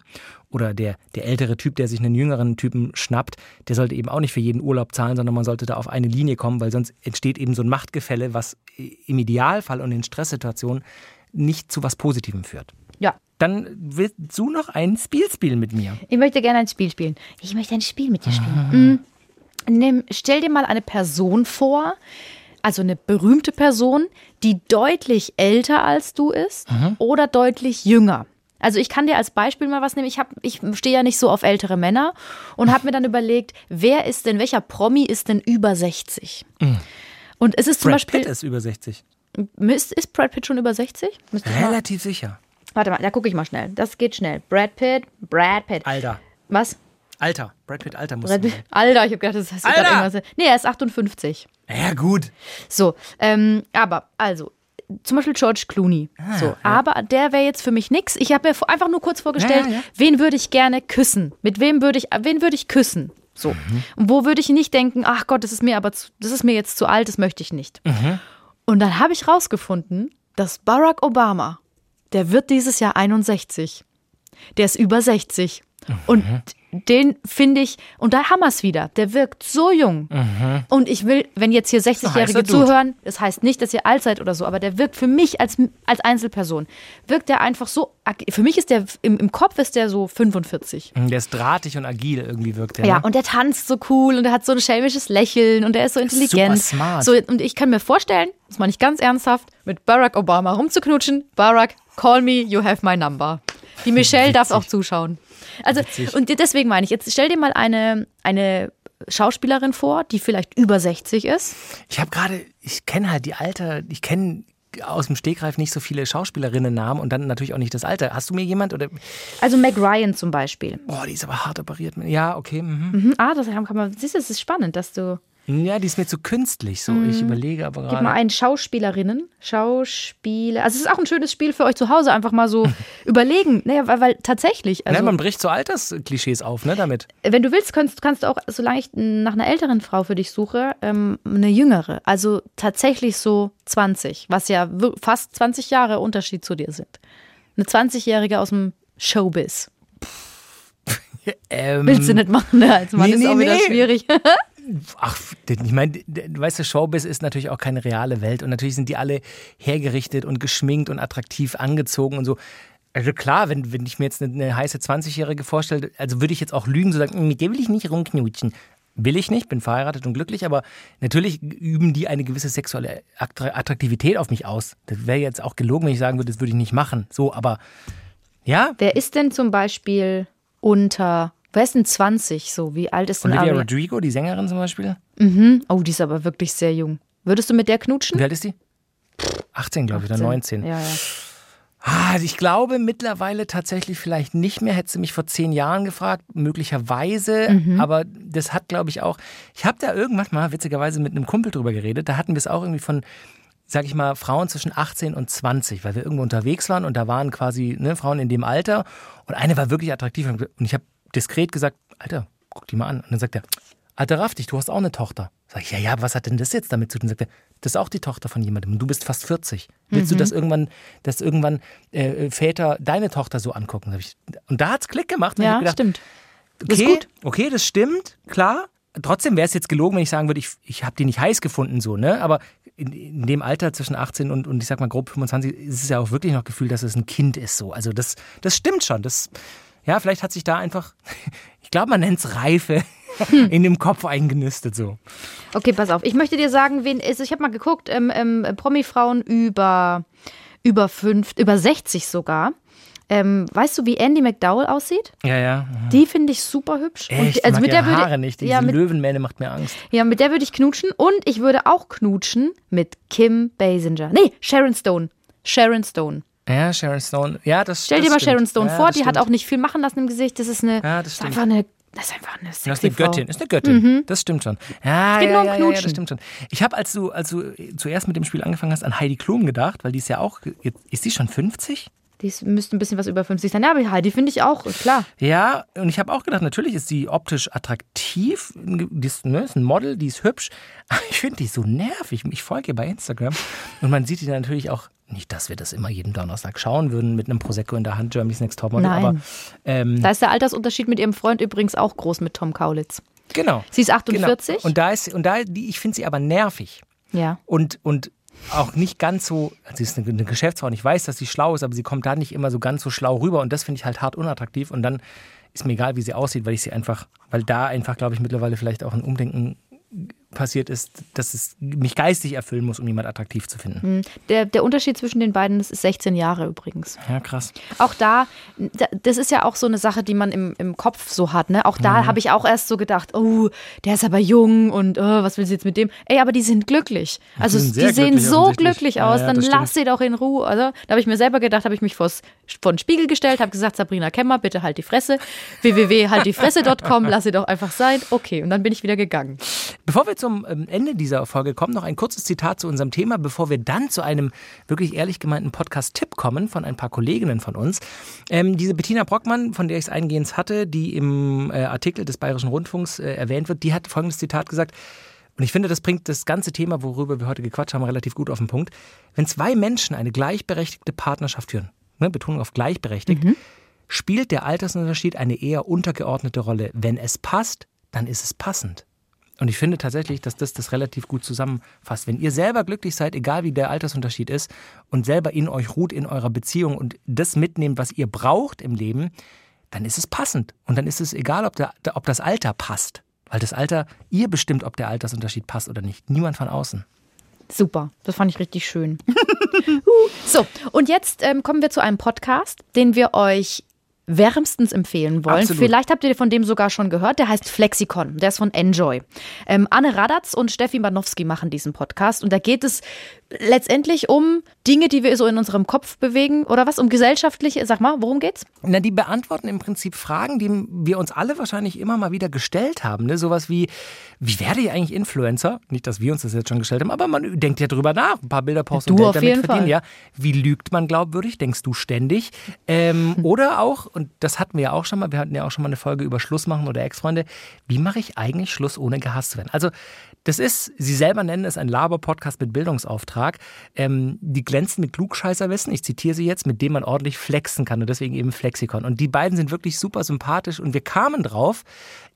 Oder der, der ältere Typ, der sich einen jüngeren Typen schnappt, der sollte eben auch nicht für jeden Urlaub zahlen, sondern man sollte da auf eine Linie kommen, weil sonst entsteht eben so ein Machtgefälle, was im Idealfall und in Stresssituationen nicht zu was Positivem führt. Ja. Dann willst du noch ein Spiel spielen mit mir. Ich möchte gerne ein Spiel spielen. Ich möchte ein Spiel mit dir spielen. Mhm. Nimm, stell dir mal eine Person vor, also eine berühmte Person, die deutlich älter als du ist oder deutlich jünger. Also ich kann dir als Beispiel mal was nehmen. Ich, hab, ich stehe ja nicht so auf ältere Männer und habe mir dann überlegt, wer ist denn, welcher Promi ist denn über 60? Und es ist zum Brad Beispiel, Pitt ist über 60. ist, ist Brad Pitt schon über 60? Müsste ich mal, Relativ sicher. Warte mal, da gucke ich mal schnell. Das geht schnell. Brad Pitt, Brad Pitt. Alter. Was? Alter. Brad Pitt, Alter muss Brad Pitt? sein. Alter, ich habe gedacht, das heißt Alter! irgendwas. Nee, er ist 58. Ja, gut. So, ähm, aber also zum Beispiel George Clooney. Ah, so, aber der wäre jetzt für mich nix. Ich habe mir einfach nur kurz vorgestellt, Ja, ja, ja. wen würde ich gerne küssen? Mit wem würde ich, wen würde ich küssen? So. Mhm. Und wo würde ich nicht denken, ach Gott, das ist mir aber, zu, das ist mir jetzt zu alt, das möchte ich nicht. Mhm. Und dann habe ich rausgefunden, dass Barack Obama, der wird dieses Jahr 61. Der ist über 60. Und Mhm. Den finde ich, und da haben wir es wieder, der wirkt so jung. Und ich will, wenn jetzt hier 60-Jährige heißer Dude. zuhören, das heißt nicht, dass ihr alt seid oder so, aber der wirkt für mich als, als Einzelperson, wirkt der einfach so, für mich ist der, im, im Kopf ist der so 45. Der ist drahtig und agil irgendwie wirkt der. Ja, ne? und der tanzt so cool und er hat so ein schelmisches Lächeln und er ist so intelligent. Super smart. So, und ich kann mir vorstellen, das meine ich ganz ernsthaft, mit Barack Obama rumzuknutschen. Barack, call me, you have my number. Die Michelle darf auch zuschauen. Also, und deswegen meine ich, jetzt stell dir mal eine, eine Schauspielerin vor, die vielleicht über 60 ist. Ich habe gerade, ich kenne halt die Alter, ich kenne aus dem Stegreif nicht so viele Schauspielerinnen-Namen und dann natürlich auch nicht das Alter. Hast du mir jemand oder? Also Meg Ryan zum Beispiel. Oh, die ist aber hart operiert. Ja, okay. Mhm. Mhm, ah, das kann man, siehst du, das ist spannend, dass du. Ja, die ist mir zu künstlich. So, ich überlege aber Gib mal gerade. ein Schauspielerinnen. Schauspieler. Also es ist auch ein schönes Spiel für euch zu Hause, einfach mal so <laughs> überlegen. Naja, weil, weil tatsächlich, also Ne, man bricht so Altersklischees auf, ne, damit. wenn du willst, kannst, kannst du auch, solange ich nach einer älteren Frau für dich suche, ähm, eine jüngere. Also tatsächlich so 20, was ja fast 20 Jahre Unterschied zu dir sind. Eine 20-Jährige aus dem Showbiz. <laughs> Ähm, Willst du nicht machen, ne? Als Mann nee, ist nee, auch wieder nee. schwierig. <laughs> Ach, ich meine, du weißt du, Showbiz ist natürlich auch keine reale Welt und natürlich sind die alle hergerichtet und geschminkt und attraktiv angezogen und so. Also klar, wenn, wenn ich mir jetzt eine, eine heiße 20-Jährige vorstelle, also würde ich jetzt auch lügen, so sagen, "Mm, mit der will ich nicht rumknutschen. Will ich nicht, bin verheiratet und glücklich, aber natürlich üben die eine gewisse sexuelle Attra- Attraktivität auf mich aus. Das wäre jetzt auch gelogen, wenn ich sagen würde, das würde ich nicht machen. So, aber ja, Wer ist denn zum Beispiel unter, wer ist denn 20 so? Wie alt ist denn Olivia Ari? Rodrigo, die Sängerin zum Beispiel, Oh, die ist aber wirklich sehr jung. Würdest du mit der knutschen? wie alt ist die? 18, glaube ich, oder 19. Ja, ja. Ah, ich glaube mittlerweile tatsächlich vielleicht nicht mehr. Hättest du mich vor zehn Jahren gefragt, möglicherweise. Aber das hat, glaube ich, auch. Ich habe da irgendwann mal witzigerweise mit einem Kumpel drüber geredet. Da hatten wir es auch irgendwie von, sag ich mal, Frauen zwischen 18 und 20, weil wir irgendwo unterwegs waren und da waren quasi ne, Frauen in dem Alter. Und eine war wirklich attraktiv. Und ich habe diskret gesagt: Alter, guck die mal an. Und dann sagt er: Alter, raff dich, du hast auch eine Tochter. Sag ich, ja, ja, was hat denn das jetzt damit zu tun? Sagt er, das ist auch die Tochter von jemandem und du bist fast 40. Willst du, dass irgendwann, dass irgendwann äh, Väter deine Tochter so angucken? Ich, und da hat's Klick gemacht. Ja, gedacht, stimmt. Okay, okay, das stimmt, klar. Trotzdem wäre es jetzt gelogen, wenn ich sagen würde, ich, ich habe die nicht heiß gefunden, so, ne? Aber in, in dem Alter zwischen 18 und, und ich sag mal grob 25 ist es ja auch wirklich noch Gefühl, dass es ein Kind ist, so. Also das, das stimmt schon. Das, ja, vielleicht hat sich da einfach, <laughs> ich glaube, man nennt es Reife in dem Kopf eingenistet, so. Okay, pass auf. Ich möchte dir sagen, wen ist. Ich habe mal geguckt, ähm, ähm, Promi-Frauen über, über, fünf, über 60 sogar. Ähm, weißt du, wie Andy McDowell aussieht? Ja, ja. Die finde ich super hübsch. Und Echt? die- also mag mit der ihre würde Haare nicht. Diese ja, mit, Löwenmähne macht mir Angst. ja, mit der würde ich knutschen und ich würde auch knutschen mit Kim Basinger. Nee, Sharon Stone. Sharon Stone. Ja, Sharon Stone. Ja, das Stell das dir mal stimmt. Sharon Stone ja, vor, das die hat stimmt. auch nicht viel machen lassen im Gesicht. Das ist eine, Ja, das ist einfach eine, das ist einfach eine Das sexy ist eine Göttin, ist eine Göttin. Das stimmt schon. Ja, geht ja, nur um ja, ja, ja, Knutschen. das stimmt schon. Ich habe, als du, als du zuerst mit dem Spiel angefangen hast, an Heidi Klum gedacht, weil die ist ja auch, ist die schon 50? Die müsste ein bisschen was über 50 sein. Ja, aber Heidi finde ich auch, klar. Ja, und ich habe auch gedacht, natürlich ist sie optisch attraktiv. Die ist, ne, ist ein Model, die ist hübsch. Aber <laughs> ich finde die so nervig. Ich folge ihr bei Instagram und man sieht die dann natürlich auch. Nicht, dass wir das immer jeden Donnerstag schauen würden mit einem Prosecco in der Hand, Germany's Next Topmodel. Nein. Aber ähm, Da ist der Altersunterschied mit ihrem Freund übrigens auch groß mit Tom Kaulitz. genau. Sie ist 48. Genau. Und da ist und da die, ich finde sie aber nervig. Ja. und, und auch nicht ganz so, also sie ist eine, eine Geschäftsfrau und ich weiß, dass sie schlau ist, aber sie kommt da nicht immer so ganz so schlau rüber und das finde ich halt hart unattraktiv und dann ist mir egal, wie sie aussieht, weil ich sie einfach, weil da einfach, glaube ich, mittlerweile vielleicht auch ein Umdenken passiert ist, dass es mich geistig erfüllen muss, um jemand attraktiv zu finden. Der, der Unterschied zwischen den beiden ist 16 Jahre übrigens. Ja, krass. Auch da, da- das ist ja auch so eine Sache, die man im, im Kopf so hat. Ne? Auch Mhm. da habe ich auch erst so gedacht, oh, der ist aber jung und oh, was will sie jetzt mit dem? Ey, aber die sind glücklich. Also die sehr sehen glücklich so glücklich Ja, aus, ja, dann das lass sie doch in Ruhe. Also, da habe ich mir selber gedacht, habe ich mich vors, vor den Spiegel gestellt, habe gesagt, Sabrina Kemmer, bitte halt die Fresse. <laughs> www.haltdifresse.com, lass sie doch einfach sein. Okay, und dann bin ich wieder gegangen. Bevor wir zum ähm, Ende dieser Folge kommen, noch ein kurzes Zitat zu unserem Thema, bevor wir dann zu einem wirklich ehrlich gemeinten Podcast-Tipp kommen von ein paar Kolleginnen von uns. Ähm, diese Bettina Brockmann, von der ich es eingehend hatte, die im äh, Artikel des Bayerischen Rundfunks äh, erwähnt wird, die hat folgendes Zitat gesagt. Und ich finde, das bringt das ganze Thema, worüber wir heute gequatscht haben, relativ gut auf den Punkt. Wenn zwei Menschen eine gleichberechtigte Partnerschaft führen, ne, Betonung auf gleichberechtigt, spielt der Altersunterschied eine eher untergeordnete Rolle. Wenn es passt, dann ist es passend. Und ich finde tatsächlich, dass das das relativ gut zusammenfasst. Wenn ihr selber glücklich seid, egal wie der Altersunterschied ist, und selber in euch ruht in eurer Beziehung und das mitnehmt, was ihr braucht im Leben, dann ist es passend. Und dann ist es egal, ob, der, ob das Alter passt. Weil das Alter, ihr bestimmt, ob der Altersunterschied passt oder nicht. Niemand von außen. Super, das fand ich richtig schön. <laughs> so, und jetzt ähm, kommen wir zu einem Podcast, den wir euch wärmstens empfehlen wollen. Absolut. Vielleicht habt ihr von dem sogar schon gehört. Der heißt Flexicon. Der ist von Enjoy. Ähm, Anne Radatz und Steffi Banowski machen diesen Podcast. Und da geht es letztendlich um Dinge, die wir so in unserem Kopf bewegen. Oder was? Um gesellschaftliche. Sag mal, worum geht's? Na, die beantworten im Prinzip Fragen, die wir uns alle wahrscheinlich immer mal wieder gestellt haben. Ne? Sowas wie, wie werde ich eigentlich Influencer? Nicht, dass wir uns das jetzt schon gestellt haben, aber man denkt ja drüber nach. Ein paar Bilder posten Du und Geld auf damit jeden verdienen. Fall. Ja. Wie lügt man glaubwürdig? Denkst du ständig? Ähm, <laughs> oder auch, und das hatten wir ja auch schon mal, wir hatten ja auch schon mal eine Folge über Schluss machen oder Ex-Freunde. Wie mache ich eigentlich Schluss, ohne gehasst zu werden? Also, das ist, Sie selber nennen es ein Laber-Podcast mit Bildungsauftrag. Ähm, die glänzen mit Klugscheißerwissen, ich zitiere sie jetzt, mit dem man ordentlich flexen kann und deswegen eben Flexikon. Und die beiden sind wirklich super sympathisch und wir kamen drauf.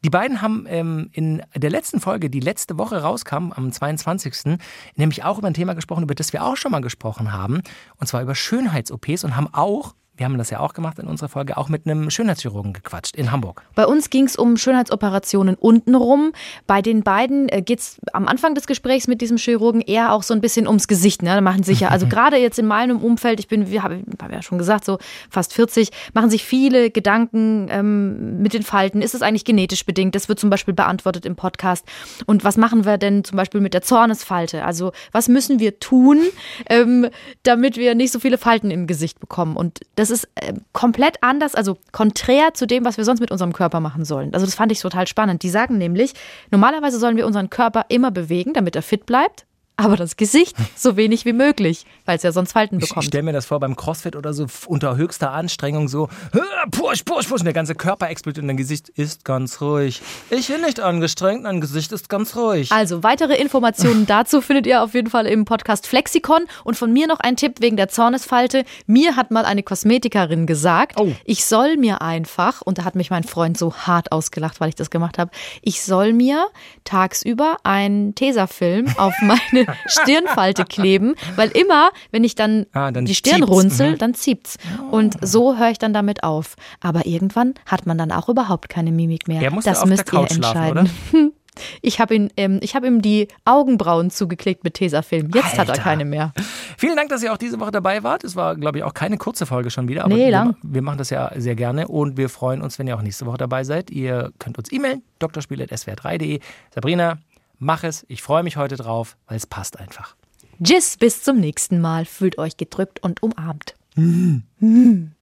Die beiden haben ähm, in der letzten Folge, die letzte Woche rauskam, am 22., nämlich auch über ein Thema gesprochen, über das wir auch schon mal gesprochen haben, und zwar über Schönheits-OPs und haben auch wir haben das ja auch gemacht in unserer Folge, auch mit einem Schönheitschirurgen gequatscht in Hamburg. Bei uns ging es um Schönheitsoperationen untenrum. Bei den beiden äh, geht es am Anfang des Gesprächs mit diesem Chirurgen eher auch so ein bisschen ums Gesicht. Ne? Da machen sich ja, also <laughs> gerade jetzt in meinem Umfeld, ich bin, wie habe hab ja schon gesagt, so fast 40, machen sich viele Gedanken ähm, mit den Falten. Ist es eigentlich genetisch bedingt? Das wird zum Beispiel beantwortet im Podcast. Und was machen wir denn zum Beispiel mit der Zornesfalte? Also was müssen wir tun, ähm, damit wir nicht so viele Falten im Gesicht bekommen? Und das ist äh, komplett anders, also konträr zu dem, was wir sonst mit unserem Körper machen sollen. Also das fand ich total spannend. Die sagen nämlich, normalerweise sollen wir unseren Körper immer bewegen, damit er fit bleibt. Aber das Gesicht <laughs> so wenig wie möglich, weil es ja sonst Falten Ich bekommt. stelle mir das vor beim Crossfit oder so unter höchster Anstrengung so "Hö, push, push, push und der ganze Körper explodiert und dein Gesicht ist ganz ruhig. Ich bin nicht angestrengt, mein Gesicht ist ganz ruhig. Also weitere Informationen <laughs> dazu findet ihr auf jeden Fall im Podcast Flexikon. Und von mir noch ein Tipp wegen der Zornesfalte. Mir hat mal eine Kosmetikerin gesagt, Oh. ich soll mir einfach, und da hat mich mein Freund so hart ausgelacht, weil ich das gemacht habe, ich soll mir tagsüber einen Tesafilm auf <laughs> meine Stirnfalte kleben, weil immer, wenn ich dann, Ah, dann die Stirn ziept's, runzel, mhm. dann zieht's. Und so höre ich dann damit auf. Aber irgendwann hat man dann auch überhaupt keine Mimik mehr. Der musste das auf der müsst Couch ihr schlafen, entscheiden. <laughs> Ich habe ihn, ähm, ich habe ihm die Augenbrauen zugeklebt mit Tesafilm. Jetzt hat er Alter. keine mehr. Vielen Dank, dass ihr auch diese Woche dabei wart. Es war, glaube ich, auch keine kurze Folge schon wieder. Aber Nee, wir, lang. wir machen das ja sehr gerne und wir freuen uns, wenn ihr auch nächste Woche dabei seid. Ihr könnt uns e-mailen, drspiel.swr3.de. Sabrina, mach es. Ich freue mich heute drauf, weil es passt einfach. Tschüss, bis zum nächsten Mal. Fühlt euch gedrückt und umarmt.